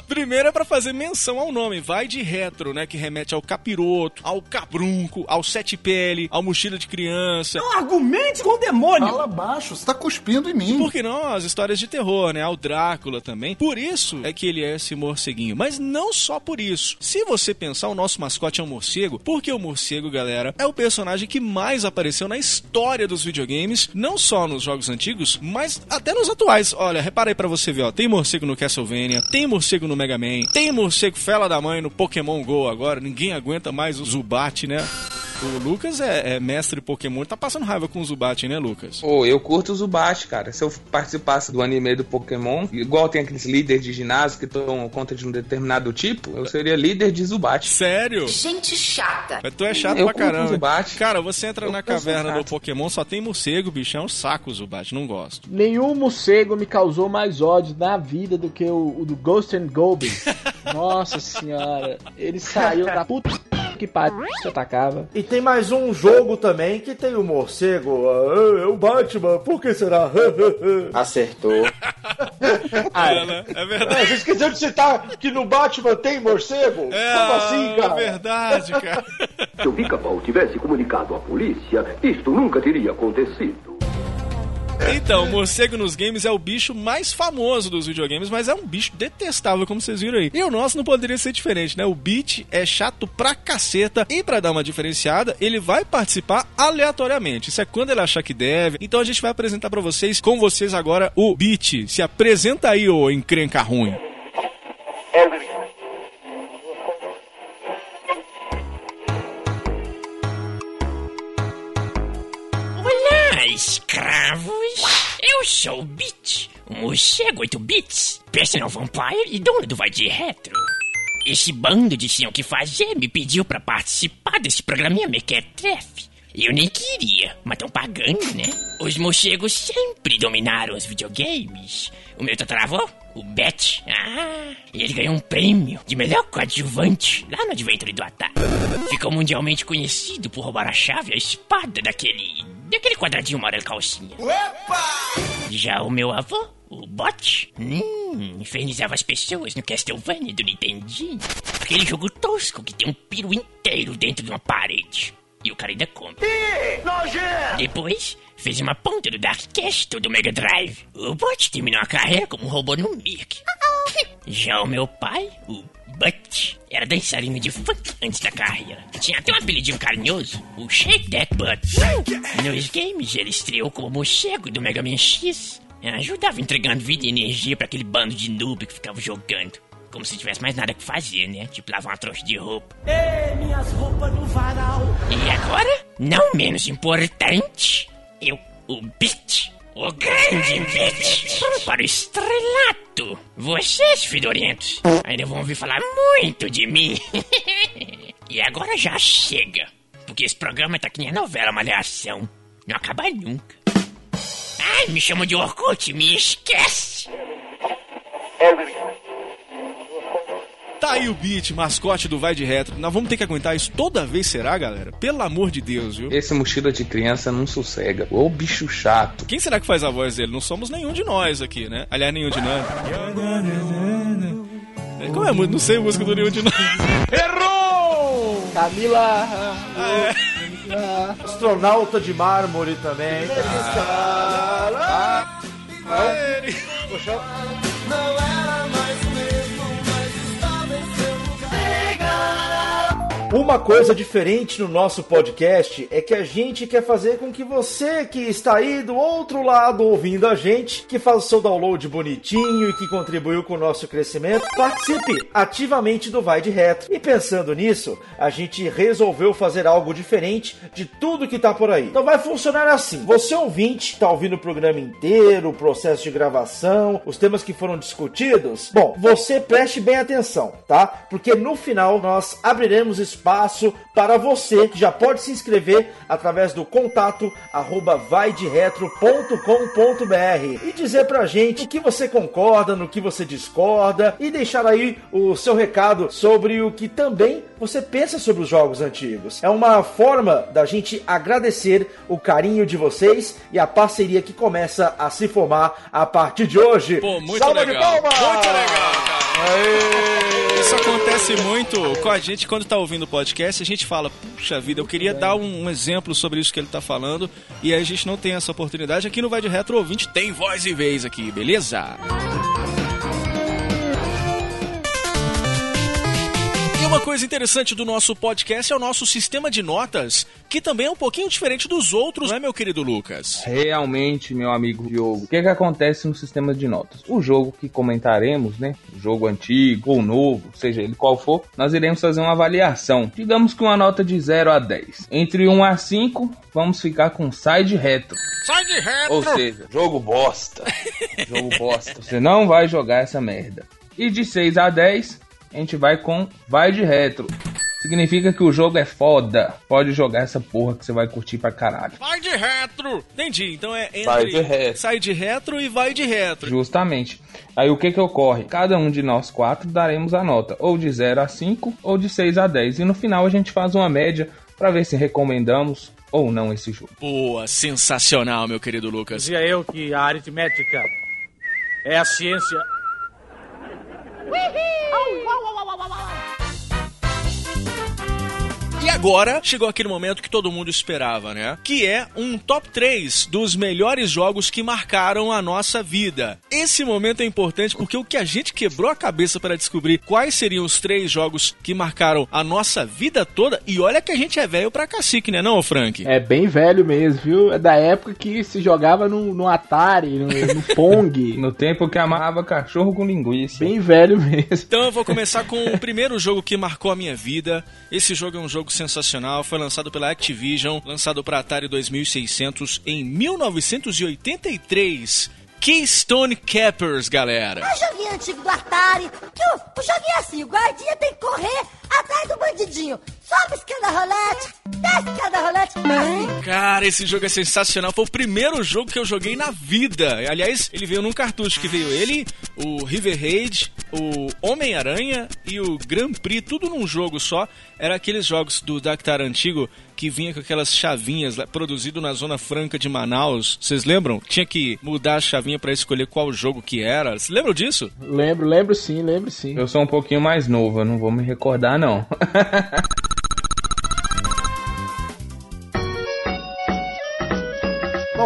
Primeiro é pra fazer menção ao nome, vai de retro, né? Que remete ao capiroto, ao cabrunco, ao sete pele, ao mochila de criança. Não argumente com o demônio! Fala baixo, você tá cuspindo em mim. Por que não? As histórias de terror, né? Ao Drácula também. Por isso é que ele é esse morceguinho. Mas não só por isso. Se você pensar, o nosso mascote é um morcego, porque o morcego, galera, é o personagem que mais apareceu na história dos videogames, não só nos jogos antigos, mas até nos atuais. Olha, repara aí pra você ver, ó. Tem morcego no Castlevania, tem morcego no Mega Man, tem morcego fela da mãe no Pokémon GO agora. Ninguém aguenta mais o Zubat, né? O Lucas é, é mestre Pokémon, tá passando raiva com o Zubat, né, Lucas? Pô, eu curto o Zubat, cara. Se eu participasse do anime do Pokémon, igual tem aqueles líderes de ginásio que tomam conta de um determinado tipo, eu seria líder de Zubat. Sério? Gente chata. Mas tu é chato Eu pra curto o caramba. Zubat. Cara, você entra Eu na caverna do. Pokémon, só tem morcego, bicho. É um saco o Zubat, não gosto. Nenhum morcego me causou mais ódio na vida do que o, o do Ghost and Goblin. Nossa senhora, ele saiu da puta que pariu que atacava. E tem mais um jogo também que tem o morcego. Ah, É o Batman, por que será? Acertou. É, né? É verdade. É, você esqueceu de citar que no Batman tem morcego? É, Como assim, cara? É verdade, cara. Se o Pica-Pau tivesse comunicado à polícia, isto nunca teria acontecido. Então, o morcego nos games é o bicho mais famoso dos videogames, mas é um bicho detestável, como vocês viram aí. E o nosso não poderia ser diferente, né? O Beat é chato pra caceta. E pra dar uma diferenciada, ele vai participar aleatoriamente. Isso é quando ele achar que deve. Então a gente vai apresentar pra vocês, com vocês agora, o Beat. Se apresenta aí, ô encrenca ruim. Escravos, eu sou o Bit, o morcego 8 bits, personal vampire e dono do Vai de Retro. Esse bando de o que fazer me pediu pra participar desse programinha Mequetrefe. Eu nem queria, mas tão pagando, né? Os morcegos sempre dominaram os videogames. O meu tataravô, o Bet, ah, ele ganhou um prêmio de melhor coadjuvante lá no Adventure do Atari. Ficou mundialmente conhecido por roubar a chave e a espada daquele. Daquele quadradinho amarelo calcinha. Já o meu avô, o Bot, hum, infernizava as pessoas no Castlevania do Nintendinho. Aquele jogo tosco que tem um piro inteiro dentro de uma parede. E o cara ainda come. Depois, fez uma ponta do Dark Castle do Mega Drive. O Bot terminou a carreira como um robô no Mirk. Já o meu pai, o Butt, era dançarino de funk antes da carreira. Tinha até um apelidinho carinhoso, o Shake That Butt. Nos games, ele estreou como morcego do Mega Man X. Ajudava entregando vida e energia para aquele bando de noob que ficava jogando. Como se tivesse mais nada que fazer, né? Tipo lavar uma trouxa de roupa. Ei, minhas roupas no varal. E agora, não menos importante, eu, o Bit, o grande Bit, para o estrelato. Vocês, fedorentos, ainda vão ouvir falar muito de mim. e agora já chega, porque esse programa tá que nem a novela Malhação. Não acaba nunca. Ai, me chamam de Orkut, me esquece. Tá aí o Beat, mascote do Vai de Retro. Nós vamos ter que aguentar isso toda vez, será, galera? Pelo amor de Deus, viu? Esse mochila de criança não sossega. Ô bicho chato. Quem será que faz a voz dele? Não somos nenhum de nós aqui, né? Aliás, nenhum de nós. Como é a música? Não sei a música do nenhum de nós. Errou! Camila! Astronauta de mármore também. Ah, Poxa. Uma coisa diferente no nosso podcast é que a gente quer fazer com que você que está aí do outro lado ouvindo a gente, que faz o seu download bonitinho e que contribuiu com o nosso crescimento, participe ativamente do Vai de Retro. E pensando nisso, a gente resolveu fazer algo diferente de tudo que tá por aí. Então vai funcionar assim: você ouvinte, tá ouvindo o programa inteiro, o processo de gravação, os temas que foram discutidos, bom, você preste bem atenção, tá? Porque no final nós abriremos espaço para você que já pode se inscrever através do contato arroba vaideretro.com.br e dizer pra gente o que você concorda, no que você discorda e deixar aí o seu recado sobre o que também você pensa sobre os jogos antigos. É uma forma da gente agradecer o carinho de vocês e a parceria que começa a se formar a partir de hoje. Pô, muito Salva legal. de palmas! Muito legal, cara. Isso acontece muito com a gente quando tá ouvindo o podcast. A gente fala, puxa vida, eu queria dar um, um exemplo sobre isso que ele tá falando. E a gente não tem essa oportunidade. Aqui no Vai de Retro Ouvinte tem voz e vez aqui, beleza? E uma coisa interessante do nosso podcast é o nosso sistema de notas, que também é um pouquinho diferente dos outros, não é, meu querido Lucas? Realmente, meu amigo Diogo, o que, que acontece no sistema de notas? O jogo que comentaremos, né? O jogo antigo ou novo, seja ele qual for, nós iremos fazer uma avaliação. Digamos que uma nota de 0 a 10. Entre 1 a 5, vamos ficar com side retro. Sai de retro! Ou seja, jogo bosta. jogo bosta. Você não vai jogar essa merda. E de 6 a 10, a gente vai com vai de retro. Significa que o jogo é foda. Pode jogar essa porra que você vai curtir pra caralho. Vai de retro! Entendi, então é entre Vai de retro. sai de retro e vai de retro. Justamente. Aí o que que ocorre? Cada um de nós quatro daremos a nota, ou de 0 a 5, ou de 6 a 10. E no final a gente faz uma média pra ver se recomendamos ou não esse jogo. Boa, sensacional, meu querido Lucas. Dizia eu que a aritmética é a ciência. Wee-hee! Oh, whoa, whoa, whoa, whoa, whoa, whoa. E agora chegou aquele momento que todo mundo esperava, né? Que é um top 3 dos melhores jogos que marcaram a nossa vida. Esse momento é importante porque o que a gente quebrou a cabeça para descobrir quais seriam os três jogos que marcaram a nossa vida toda. E olha que a gente é velho pra cacique, né, não, Frank? É bem velho mesmo, viu? É da época que se jogava no, no Atari, no, no Pong. No tempo que amarrava cachorro com linguiça. Bem velho mesmo. Então eu vou começar com o primeiro jogo que marcou a minha vida. Esse jogo é um jogo sensacional foi lançado pela Activision, lançado para Atari 2600 em 1983. Keystone Cappers, galera. O joguinho antigo do Atari, que o, o é assim, o guardinha tem que correr atrás do bandidinho. Sobe escada rolete, desce escada rolete, assim. Cara, esse jogo é sensacional. Foi o primeiro jogo que eu joguei na vida. Aliás, ele veio num cartucho que veio ele, o River Raid, o Homem-Aranha e o Grand Prix, tudo num jogo só. Era aqueles jogos do Dactar antigo que vinha com aquelas chavinhas lá, produzido na Zona Franca de Manaus. Vocês lembram? Tinha que mudar a chavinha para escolher qual jogo que era. Vocês lembram disso? Lembro, lembro sim, lembro sim. Eu sou um pouquinho mais novo, eu não vou me recordar, não.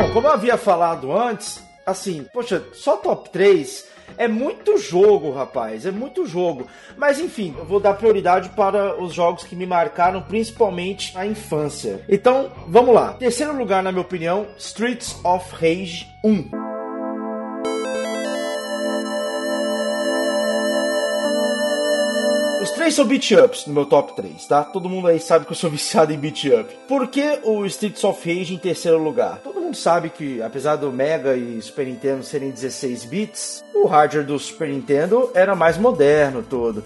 Bom, como eu havia falado antes, assim, poxa, só top 3 é muito jogo, rapaz, é muito jogo. Mas enfim, eu vou dar prioridade para os jogos que me marcaram, principalmente na infância. Então, vamos lá. Terceiro lugar, na minha opinião, Streets of Rage 1. Três são beat ups no meu top 3, tá? Todo mundo aí sabe que eu sou viciado em beat up. Por que o Streets of Rage em terceiro lugar? Todo mundo sabe que, apesar do Mega e Super Nintendo serem 16 bits, o hardware do Super Nintendo era mais moderno todo.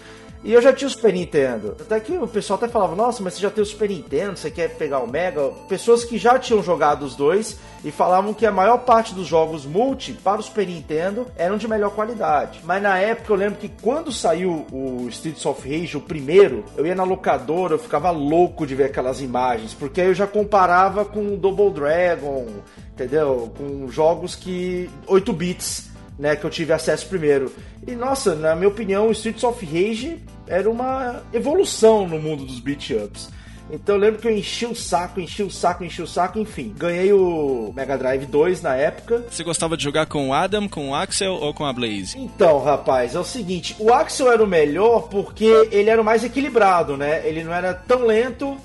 E eu já tinha o Super Nintendo. Até que o pessoal até falava, nossa, mas você já tem o Super Nintendo, você quer pegar o Mega? Pessoas que já tinham jogado os dois e falavam que a maior parte dos jogos multi para o Super Nintendo eram de melhor qualidade. Mas na época eu lembro que quando saiu o Streets of Rage, o primeiro, eu ia na locadora, eu ficava louco de ver aquelas imagens, porque aí eu já comparava com o Double Dragon, entendeu? Com jogos que 8 bits né, que eu tive acesso primeiro. E nossa, na minha opinião, o Streets of Rage era uma evolução no mundo dos beat ups. Então eu lembro que eu enchi o saco, enchi o saco, enchi o saco, enfim. Ganhei o Mega Drive 2 na época. Você gostava de jogar com o Adam, com o Axel ou com a Blaze? Então, rapaz, é o seguinte, o Axel era o melhor porque ele era o mais equilibrado, né? Ele não era tão lento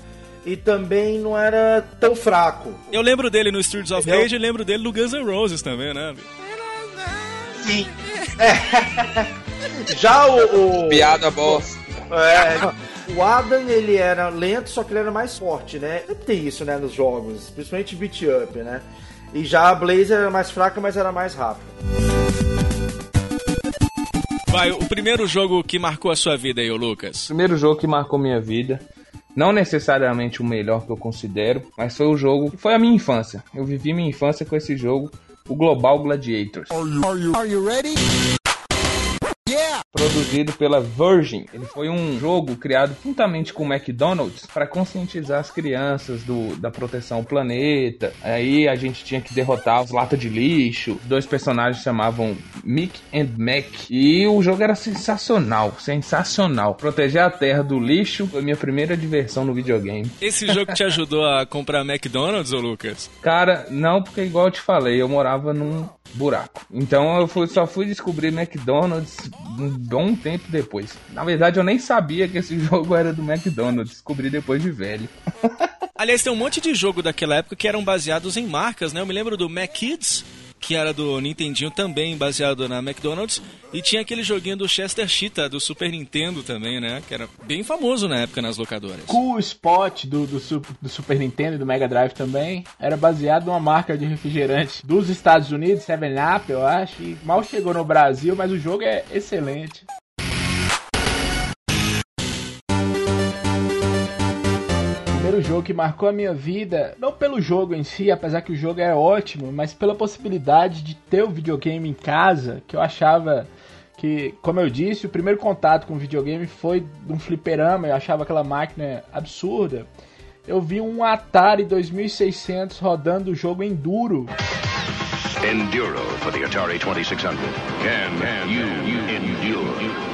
e também não era tão fraco. Eu lembro dele no Streets of Rage e lembro dele no Guns N' Roses também, né? Sim. É. Já o, o... Piada bosta. É. O Adam, ele era lento, só que ele era mais forte, né? Sempre tem isso, né, nos jogos, principalmente beat up, né? E já a Blaze era mais fraca, mas era mais rápida. Vai, o primeiro jogo que marcou a sua vida aí, ô Lucas? O primeiro jogo que marcou minha vida. Não necessariamente o melhor que eu considero, mas foi o jogo que foi a minha infância. Eu vivi minha infância com esse jogo, o Global Gladiators. Are you, are you, are you ready? Produzido pela Virgin. Ele foi um jogo criado juntamente com o McDonald's para conscientizar as crianças do, da proteção ao planeta. Aí a gente tinha que derrotar os latas de lixo. Dois personagens chamavam Mick and Mac. E o jogo era sensacional, sensacional. Proteger a terra do lixo foi minha primeira diversão no videogame. Esse jogo te ajudou a comprar McDonald's, ô Lucas? Cara, não, porque igual eu te falei, eu morava num buraco. Então eu fui, só fui descobrir McDonald's bom tempo depois. Na verdade, eu nem sabia que esse jogo era do McDonald's. Descobri depois de velho. Aliás, tem um monte de jogo daquela época que eram baseados em marcas, né? Eu me lembro do Mac Kids, que era do Nintendinho também, baseado na McDonald's. E tinha aquele joguinho do Chester Cheetah, do Super Nintendo também, né? Que era bem famoso na época nas locadoras. Cool Spot do, do, do, Super Nintendo e do Mega Drive também. Era baseado numa marca de refrigerante dos Estados Unidos, 7-Up, eu acho. E mal chegou no Brasil, mas o jogo é excelente. Primeiro jogo que marcou a minha vida, não pelo jogo em si, apesar que o jogo é ótimo, mas pela possibilidade de ter o videogame em casa, que eu achava que, como eu disse, o primeiro contato com o videogame foi de um fliperama, eu achava aquela máquina absurda. Eu vi um Atari 2600 rodando o jogo Enduro. Enduro for the Atari 2600. Can, can you, you endure?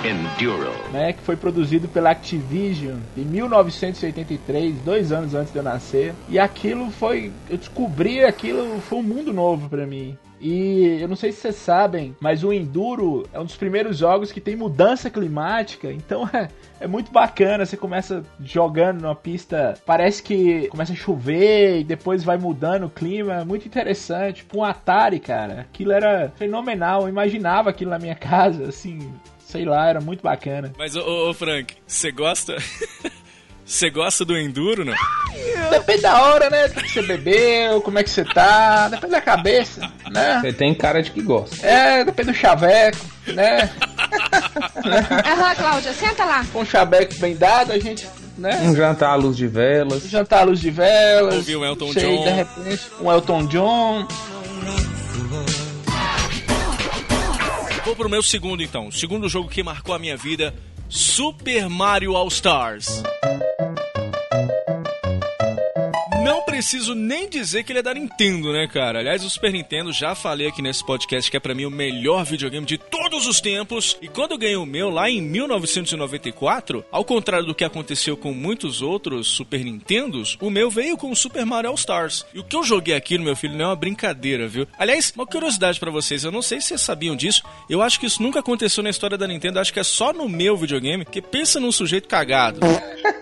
Enduro. Né, que foi produzido pela Activision em 1983, dois anos antes de eu nascer. E aquilo foi. Eu descobri aquilo, foi um mundo novo para mim. E eu não sei se vocês sabem, mas o Enduro é um dos primeiros jogos que tem mudança climática, então é, é muito bacana. Você começa jogando numa pista, parece que começa a chover e depois vai mudando o clima, é muito interessante. Tipo um Atari, cara. Aquilo era fenomenal, eu imaginava aquilo na minha casa, assim, sei lá, era muito bacana. Mas, ô, ô Frank, você gosta. Você gosta do enduro, não? Depende da hora, né? O que você bebeu, como é que você tá, depende da cabeça, né? Você tem cara de que gosta. É, depende do chaveco, né? Aham, Cláudia, senta lá. Com o chaveco bem dado, a gente, né? Um jantar à luz de velas. Jantar à luz de velas. Ouvir o Elton sei, John. de repente, um Elton John. Vou pro meu segundo então. O segundo jogo que marcou a minha vida: Super Mario All Stars. Não preciso nem dizer que ele é da Nintendo, né, cara? Aliás, o Super Nintendo, já falei aqui nesse podcast que é pra mim o melhor videogame de todos os tempos. E quando eu ganhei o meu lá em 1994, ao contrário do que aconteceu com muitos outros Super Nintendos, o meu veio com o Super Mario All Stars. E o que eu joguei aqui no meu filho não é uma brincadeira, viu? Aliás, uma curiosidade pra vocês, eu não sei se vocês sabiam disso, eu acho que isso nunca aconteceu na história da Nintendo, acho que é só no meu videogame, que pensa num sujeito cagado.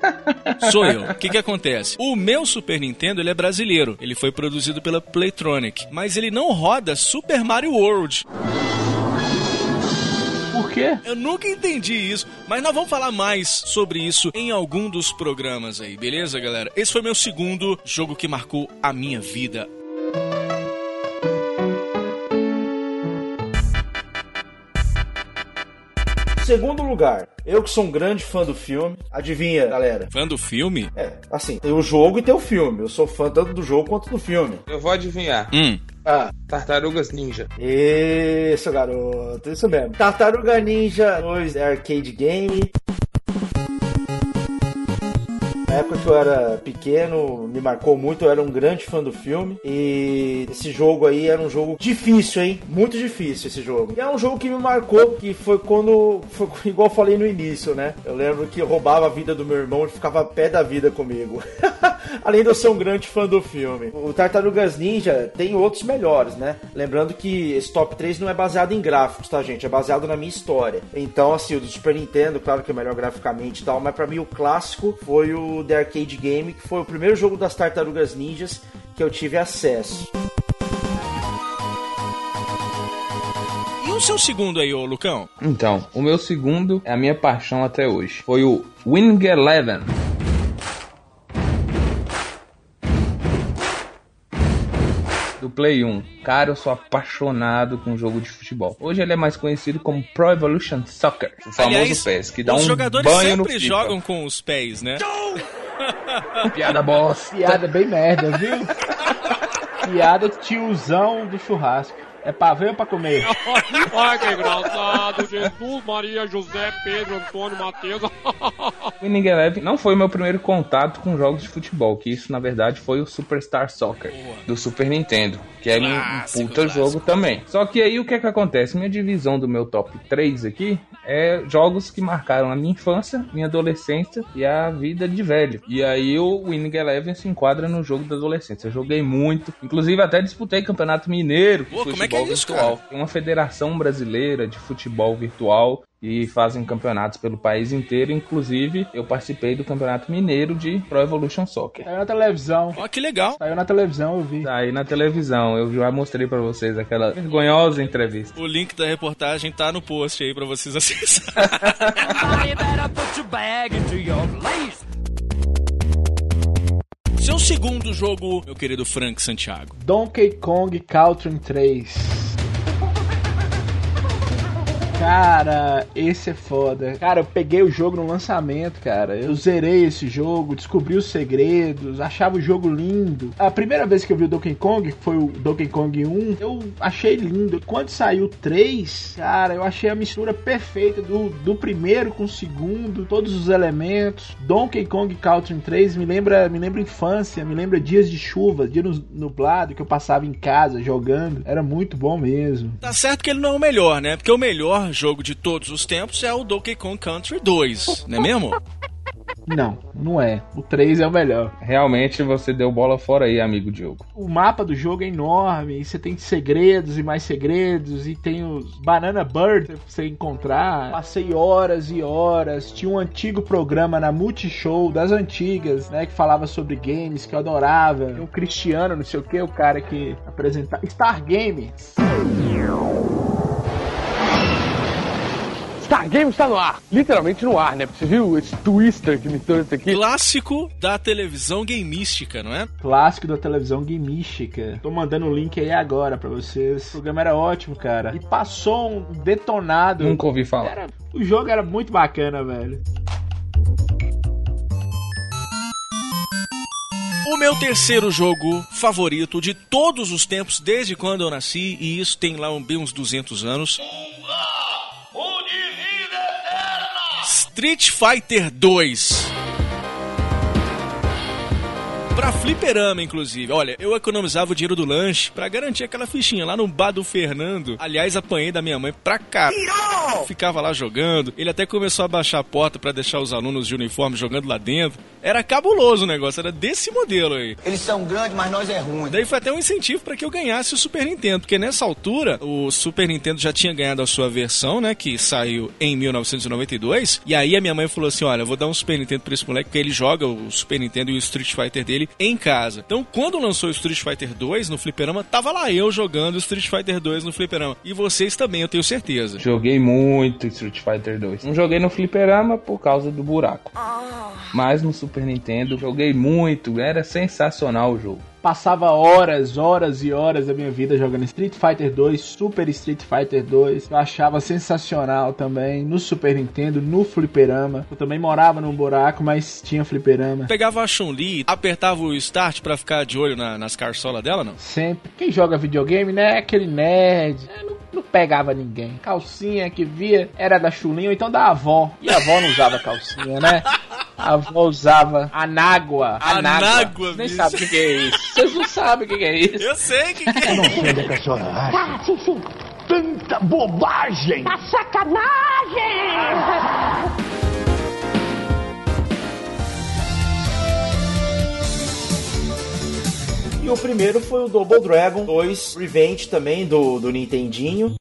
Sou eu. O que que acontece? O meu Super Nintendo, ele é brasileiro. Ele foi produzido pela Playtronic, mas ele não roda Super Mario World. Por quê? Eu nunca entendi isso, mas nós vamos falar mais sobre isso em algum dos programas aí, beleza, galera? Esse foi meu segundo jogo que marcou a minha vida. Segundo lugar, eu que sou um grande fã do filme, adivinha, galera? Fã do filme? É, assim, tem o jogo e tem o filme. Eu sou fã tanto do jogo quanto do filme. Eu vou adivinhar. Hum. Ah, Tartarugas Ninja. isso, garoto, isso mesmo. Tartaruga Ninja 2 é arcade game. Época que eu era pequeno, me marcou muito, eu era um grande fã do filme. E esse jogo aí era um jogo difícil, hein? Muito difícil esse jogo. E é um jogo que me marcou, que foi quando. Foi igual eu falei no início, né? Eu lembro que roubava a vida do meu irmão e ficava pé da vida comigo. Além de eu ser um grande fã do filme. O Tartarugas Ninja tem outros melhores, né? Lembrando que esse top 3 não é baseado em gráficos, tá, gente? É baseado na minha história. Então, assim, o do Super Nintendo, claro que é melhor graficamente e tal, mas pra mim o clássico foi o The Arcade Game, que foi o primeiro jogo das Tartarugas Ninjas que eu tive acesso. E o seu segundo aí, ô Lucão? Então, o meu segundo é a minha paixão até hoje. Foi o Winning Eleven. Do Play 1. Cara, eu sou apaixonado com jogo de futebol. Hoje ele é mais conhecido como Pro Evolution Soccer, o famoso Aliás, PES, que dá os um jogadores banho no sempre FIFA. jogam com os pés, né? Piada bosta. Piada bem merda, viu? Piada tiozão do churrasco. É pra ver ou pra comer? Ai, que engraçado. Jesus, Maria, José, Pedro, Antônio, Matheus. Winning Eleven não foi o meu primeiro contato com jogos de futebol, que isso na verdade foi o Superstar Soccer do Super Nintendo, que era um- um Clássico, puta jogo também. Só que aí o que é que acontece? Minha divisão do meu top 3 aqui é jogos que marcaram a minha infância, minha adolescência e a vida de velho. E aí o Winning Eleven se enquadra no jogo da adolescência. Eu joguei muito, inclusive até disputei campeonato mineiro Pô, como é futebol que é isso, virtual. cara? Tem uma federação brasileira de futebol virtual e fazem campeonatos pelo país inteiro. Inclusive, eu participei do campeonato mineiro de Pro Evolution Soccer. Saiu na televisão. Ó, que legal. Saiu na televisão, eu vi. Aí na televisão, eu já mostrei pra vocês aquela vergonhosa entrevista. O link da reportagem tá no post aí pra vocês acessarem. segundo jogo, meu querido Frank Santiago. Donkey Kong Country 3. Cara, esse é foda. Cara, eu peguei o jogo no lançamento, cara. Eu zerei esse jogo, descobri os segredos, achava o jogo lindo. A primeira vez que eu vi o Donkey Kong, que foi o Donkey Kong 1, eu achei lindo. Quando saiu o 3, cara, eu achei a mistura perfeita do, do primeiro com o segundo, todos os elementos. Donkey Kong Country 3 me lembra, me lembra infância, me lembra dias de chuva, dia nu- nublado que eu passava em casa jogando. Era muito bom mesmo. Tá certo que ele não é o melhor, né? Porque o melhor jogo de todos os tempos é o Donkey Kong Country 2, não é mesmo? Não, não é. O 3 é o melhor. Realmente você deu bola fora aí, amigo Diogo. O mapa do jogo é enorme, e você tem segredos e mais segredos, e tem os Banana Bird pra você encontrar. Passei horas e horas. Tinha um antigo programa na Multishow das antigas, né? Que falava sobre games, que eu adorava. Tem o Cristiano, não sei o que, o cara que apresentava. Star Games. Star Game está no ar. Literalmente no ar, né? Você viu esse twister que me trouxe aqui? Clássico da televisão gameística, não é? Clássico da televisão gameística. Tô mandando o link aí agora pra vocês. O programa era ótimo, cara. E passou um detonado. Nunca ouvi falar. Era- O jogo era muito bacana, velho. O meu terceiro jogo favorito de todos os tempos, desde quando eu nasci, e isso tem lá um- bem uns 200 anos. Street Fighter 2. Pra fliperama, inclusive. Olha, eu economizava o dinheiro do lanche pra garantir aquela fichinha lá no bar do Fernando. Aliás, apanhei da minha mãe pra cá. Ficava lá jogando. Ele até começou a baixar a porta pra deixar os alunos de uniforme jogando lá dentro. Era cabuloso o negócio, era desse modelo aí. Eles são grandes, mas nós é ruim. Daí foi até um incentivo para que eu ganhasse o Super Nintendo, porque nessa altura o Super Nintendo já tinha ganhado a sua versão, né, que saiu em 1992. E aí a minha mãe falou assim: "Olha, eu vou dar um Super Nintendo para esse moleque porque ele joga o Super Nintendo e o Street Fighter dele em casa". Então, quando lançou o Street Fighter 2 no fliperama, tava lá eu jogando o Street Fighter 2 no fliperama. E vocês também, eu tenho certeza. Joguei muito Street Fighter 2. Não joguei no fliperama por causa do buraco. Mas no Super Nintendo joguei muito. Era sensacional o jogo. Passava horas, horas e horas da minha vida jogando Street Fighter 2, Super Street Fighter 2. Eu achava sensacional também no Super Nintendo, no fliperama. Eu também morava num buraco, mas tinha fliperama. Pegava a Chun-Li, apertava o start pra ficar de olho na- nas carçolas dela, não? Sempre. Quem joga videogame, né? é Aquele nerd. É, Não, não pegava ninguém. Calcinha que via era da chulinha ou então da avó. E a avó não usava calcinha, né? A avó usava anágua. Anágua, Nem bicho. sabe o que, que é isso. Vocês não sabem o que, que é isso. Eu sei o que, que é. não sei onde que a senhora acha. Tá, sim, sim. Tanta bobagem! Tá sacanagem! E o primeiro foi o Double Dragon 2 Revenge também do, do Nintendinho.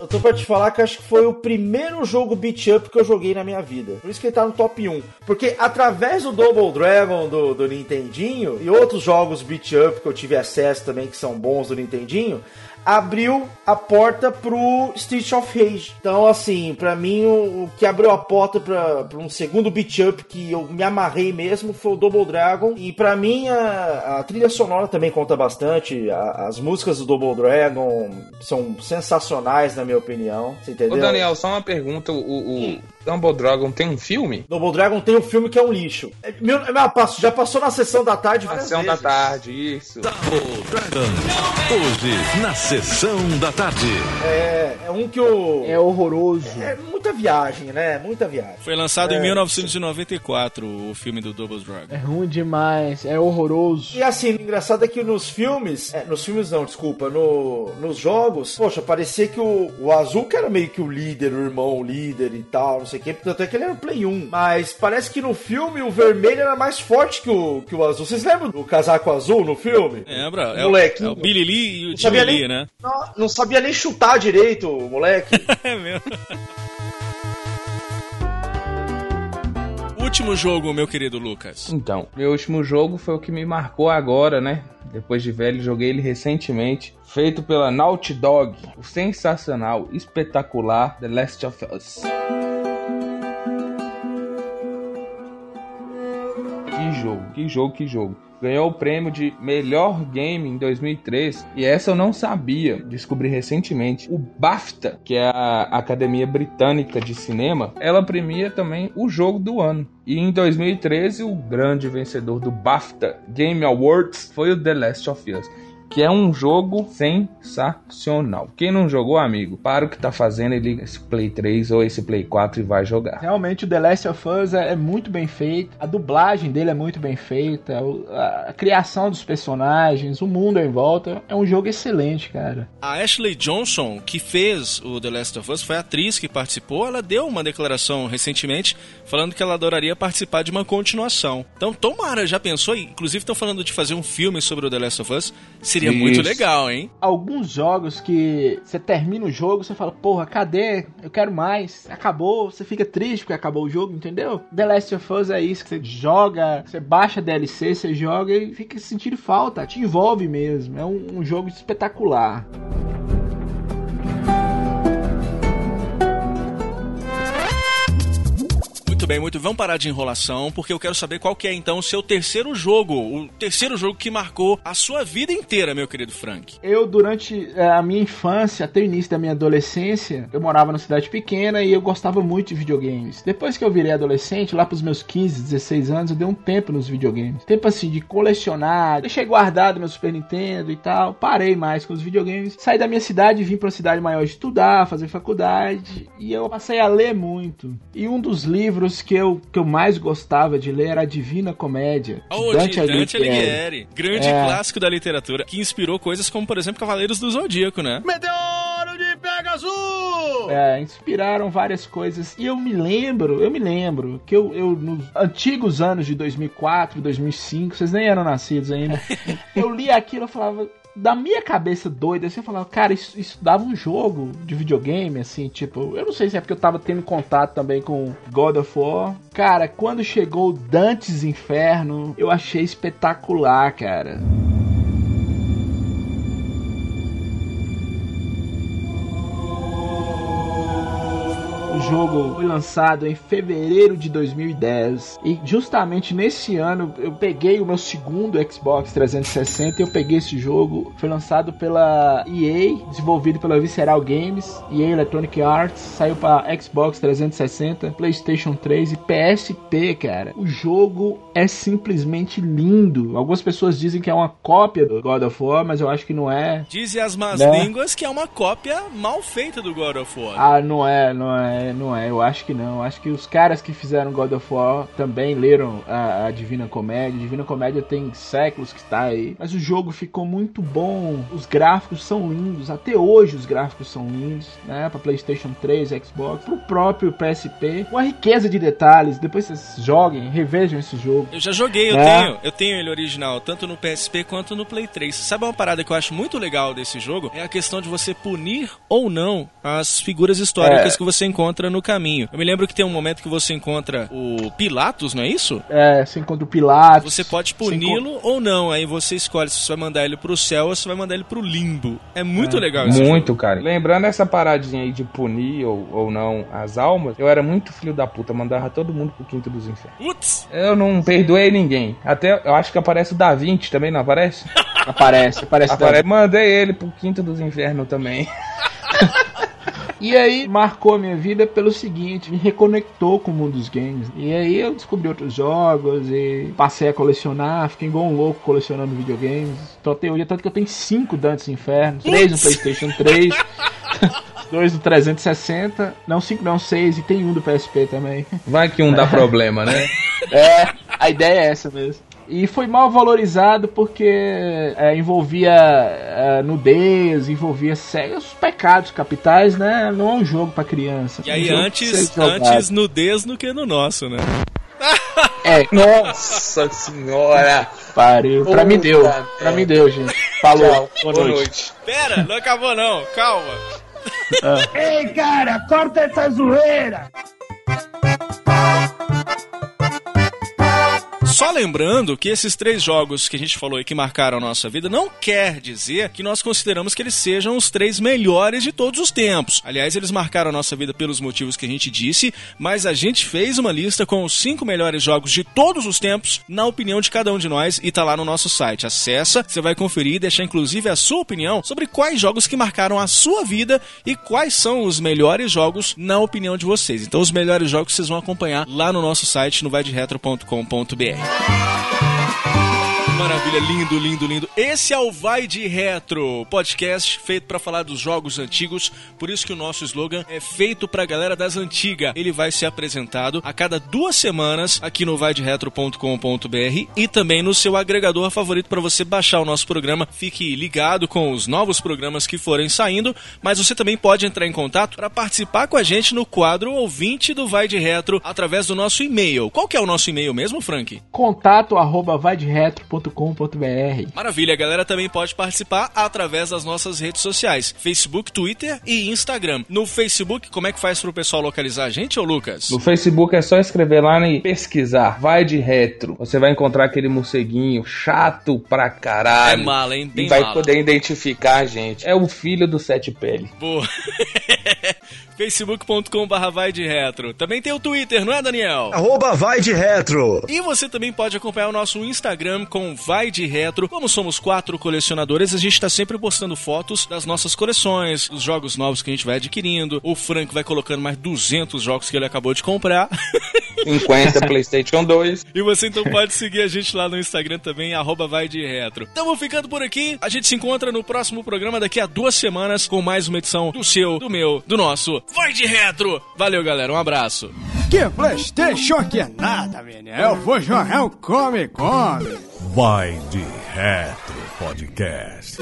Eu tô pra te falar que acho que foi o primeiro jogo beat up que eu joguei na minha vida. Por isso que ele tá no top 1. Porque através do Double Dragon do, do Nintendinho e outros jogos beat up que eu tive acesso também que são bons do Nintendinho, abriu a porta pro Street of Rage. Então, assim, pra mim, o, o que abriu a porta pra, pra um segundo beat up que eu me amarrei mesmo foi o Double Dragon. E pra mim, a, a trilha sonora também conta bastante. A- as músicas do Double Dragon são sensacionais, na minha opinião. Você entendeu? Ô Daniel, só uma pergunta. O, o Double Dragon tem um filme? Double Dragon tem um filme que é um lixo. É, meu, é, passo- já passou na sessão da tarde Ação da vezes. tarde, isso. Hoje, na sessão da tarde. É, é um que o. É horroroso. É muita viagem, né? Muita viagem. Foi lançado em É. 1994 o filme do Double Dragon. É ruim demais, é horroroso. E assim, o engraçado é que nos filmes. é, nos filmes não, desculpa. No, nos jogos, poxa, parecia que o, o azul que era meio que o líder, o irmão líder e tal, não sei o quê. Tanto é que ele era o Play 1. Mas parece que no filme o vermelho era mais forte que o, que o azul. Vocês lembram do casaco azul no filme? Lembra? É, o, Moleque. é o Billy Lee e o Jimmy Lee, né? Não, não sabia nem chutar direito, o moleque. É mesmo. Último jogo, meu querido Lucas. Então, meu último jogo foi o que me marcou agora, né? Depois de velho, joguei ele recentemente. Feito pela Naughty Dog. O sensacional, espetacular The Last of Us. Que jogo, que jogo, que jogo. Ganhou o prêmio de melhor game em 2003 e essa eu não sabia, descobri recentemente. O BAFTA, que é a Academia Britânica de Cinema, ela premia também o jogo do ano. E em 2013 o grande vencedor do BAFTA Game Awards foi o The Last of Us. Que é um jogo sensacional. Quem não jogou, amigo, para o que tá fazendo e liga esse Play 3 ou esse Play 4 e vai jogar. Realmente o The Last of Us é, é muito bem feito, a dublagem dele é muito bem feita, a, criação dos personagens, o mundo em volta, é um jogo excelente, cara. A Ashley Johnson, que fez o The Last of Us, foi a atriz que participou. Ela deu uma declaração recentemente falando que ela adoraria participar de uma continuação. Então, tomara, já pensou? Inclusive, estão falando de fazer um filme sobre o The Last of Us. Seria muito Isso. legal, hein? Alguns jogos que você termina o jogo, você fala, porra, cadê? Eu quero mais. Acabou, você fica triste porque acabou o jogo, entendeu? The Last of Us é isso, que você joga, você baixa DLC, você joga e fica sentindo falta, te envolve mesmo. É um, um jogo espetacular. Bem, muito. Vamos parar de enrolação, porque eu quero saber qual que é então o seu terceiro jogo, o terceiro jogo que marcou a sua vida inteira, meu querido Frank. Eu, durante é, a minha infância, até o início da minha adolescência, eu morava numa cidade pequena e eu gostava muito de videogames. Depois que eu virei adolescente, lá pros meus 15, 16 anos, eu dei um tempo nos videogames. Tempo assim de colecionar, deixei guardado meu Super Nintendo e tal. Parei mais com os videogames. Saí da minha cidade e vim pra uma cidade maior estudar, fazer faculdade. E eu passei a ler muito. E um dos livros que eu, que eu mais gostava de ler era a Divina Comédia. Oh, Dante, Dante Alighieri. Grande é. clássico da literatura, que inspirou coisas como, por exemplo, Cavaleiros do Zodíaco, né? Meteoro de Pegasus! É, inspiraram várias coisas. E eu me lembro, eu me lembro, que eu, eu nos antigos anos de 2004, 2005, vocês nem eram nascidos ainda, eu li aquilo e falava, da minha cabeça doida, assim, eu falava, cara, isso, isso dava um jogo de videogame, assim, tipo, eu não sei se é porque eu tava tendo contato também com God of War. Cara, quando chegou Dantes Inferno, eu achei espetacular, cara. Jogo foi lançado em fevereiro de 2010 e justamente nesse ano eu peguei o meu segundo Xbox 360 e eu peguei esse jogo. Foi lançado pela EA, desenvolvido pela Visceral Games, EA Electronic Arts, saiu para Xbox 360, PlayStation 3 e PSP, cara. O jogo é simplesmente lindo. Algumas pessoas dizem que é uma cópia do God of War, mas eu acho que não é. Dizem as más né? línguas que é uma cópia mal feita do God of War. Ah, não é, não é não é. Eu acho que não. Acho que os caras que fizeram God of War também leram a, a Divina Comédia. A Divina Comédia tem séculos que está aí. Mas o jogo ficou muito bom. Os gráficos são lindos. Até hoje os gráficos são lindos, né? Para PlayStation 3, Xbox, pro próprio PSP. Uma riqueza de detalhes. Depois vocês joguem, revejam esse jogo. Eu já joguei, eu né? tenho. Eu tenho ele original, tanto no PSP quanto no Play 3. Sabe uma parada que eu acho muito legal desse jogo? É a questão de você punir ou não as figuras históricas é. que você encontra encontra no caminho. Eu me lembro que tem um momento que você encontra o Pilatos, não é isso? É, você encontra o Pilatos. Você pode puni-lo encont... ou não. Aí você escolhe se você vai mandar ele pro céu ou se vai mandar ele pro limbo. É muito é. legal isso. Muito, jogo. cara. Lembrando essa paradinha aí de punir ou, ou não as almas, eu era muito filho da puta, mandava todo mundo pro quinto dos infernos. Putz! Eu não perdoei ninguém. Até eu acho que aparece o Da Vinci também, não aparece? aparece, aparece. aparece. Mandei ele pro quinto dos infernos também. E aí marcou a minha vida pelo seguinte, me reconectou com o mundo dos games. E aí eu descobri outros jogos e passei a colecionar, fiquei igual um louco colecionando videogames. Então até hoje, tanto que eu tenho cinco Dantes Infernos, três no Playstation 3. dois do 360, não cinco, não seis e tem um do PSP também. Vai que um dá problema, né? É, a ideia é essa mesmo. E foi mal valorizado porque é, envolvia é, nudez, envolvia os pecados capitais, né? Não é um jogo para criança. E aí, antes, antes nudez do que no nosso, né? É. Nossa senhora! Pariu. Pra mim deu. Pra mim deu, gente. Falou. Boa, Boa noite. noite. Pera, não acabou não. Calma. Ah. Ei, cara, corta essa zoeira! Só lembrando que esses três jogos que a gente falou e que marcaram a nossa vida não quer dizer que nós consideramos que eles sejam os três melhores de todos os tempos. Aliás, eles marcaram a nossa vida pelos motivos que a gente disse, mas a gente fez uma lista com os cinco melhores jogos de todos os tempos, na opinião de cada um de nós, e tá lá no nosso site. Acessa, você vai conferir e deixar inclusive a sua opinião sobre quais jogos que marcaram a sua vida e quais são os melhores jogos na opinião de vocês. Então, os melhores jogos vocês vão acompanhar lá no nosso site, no vaidretro.com.br. Thank you. Maravilha, lindo, lindo, lindo. Esse é o Vai de Retro, podcast feito para falar dos jogos antigos. Por isso que o nosso slogan é feito pra galera das antigas. Ele vai ser apresentado a cada duas semanas aqui no vaideretro.com.br e também no seu agregador favorito para você baixar o nosso programa. Fique ligado com os novos programas que forem saindo, mas você também pode entrar em contato para participar com a gente no quadro ouvinte do Vai de Retro através do nosso e-mail. Qual que é o nosso e-mail mesmo, Frank? Contato vai de Maravilha, a galera também pode participar através das nossas redes sociais: Facebook, Twitter e Instagram. No Facebook, como é que faz pro pessoal localizar a gente, ô Lucas? No Facebook é só escrever lá e pesquisar, vai de retro. Você vai encontrar aquele morceguinho chato pra caralho. É mala, hein? Bem e vai mala. poder identificar a gente. É o filho do Sete Pele. Boa. facebook.com.br vai de retro. Também tem o Twitter, não é, Daniel? Arroba vai de retro. E você também pode acompanhar o nosso Instagram com Vai de Retro. Como somos quatro colecionadores, a gente está sempre postando fotos das nossas coleções, dos jogos novos que a gente vai adquirindo. O Frank vai colocando mais 200 jogos que ele acabou de comprar. 50 PlayStation 2. E você então pode seguir a gente lá no Instagram também, arroba vai de retro. Tamo ficando por aqui. A gente se encontra no próximo programa daqui a duas semanas com mais uma edição do seu, do meu, do nosso Vai de Retro. Valeu, galera. Um abraço. Que Playstation que é nada, menino. Eu vou jogar um come, come. Vai de Retro Podcast.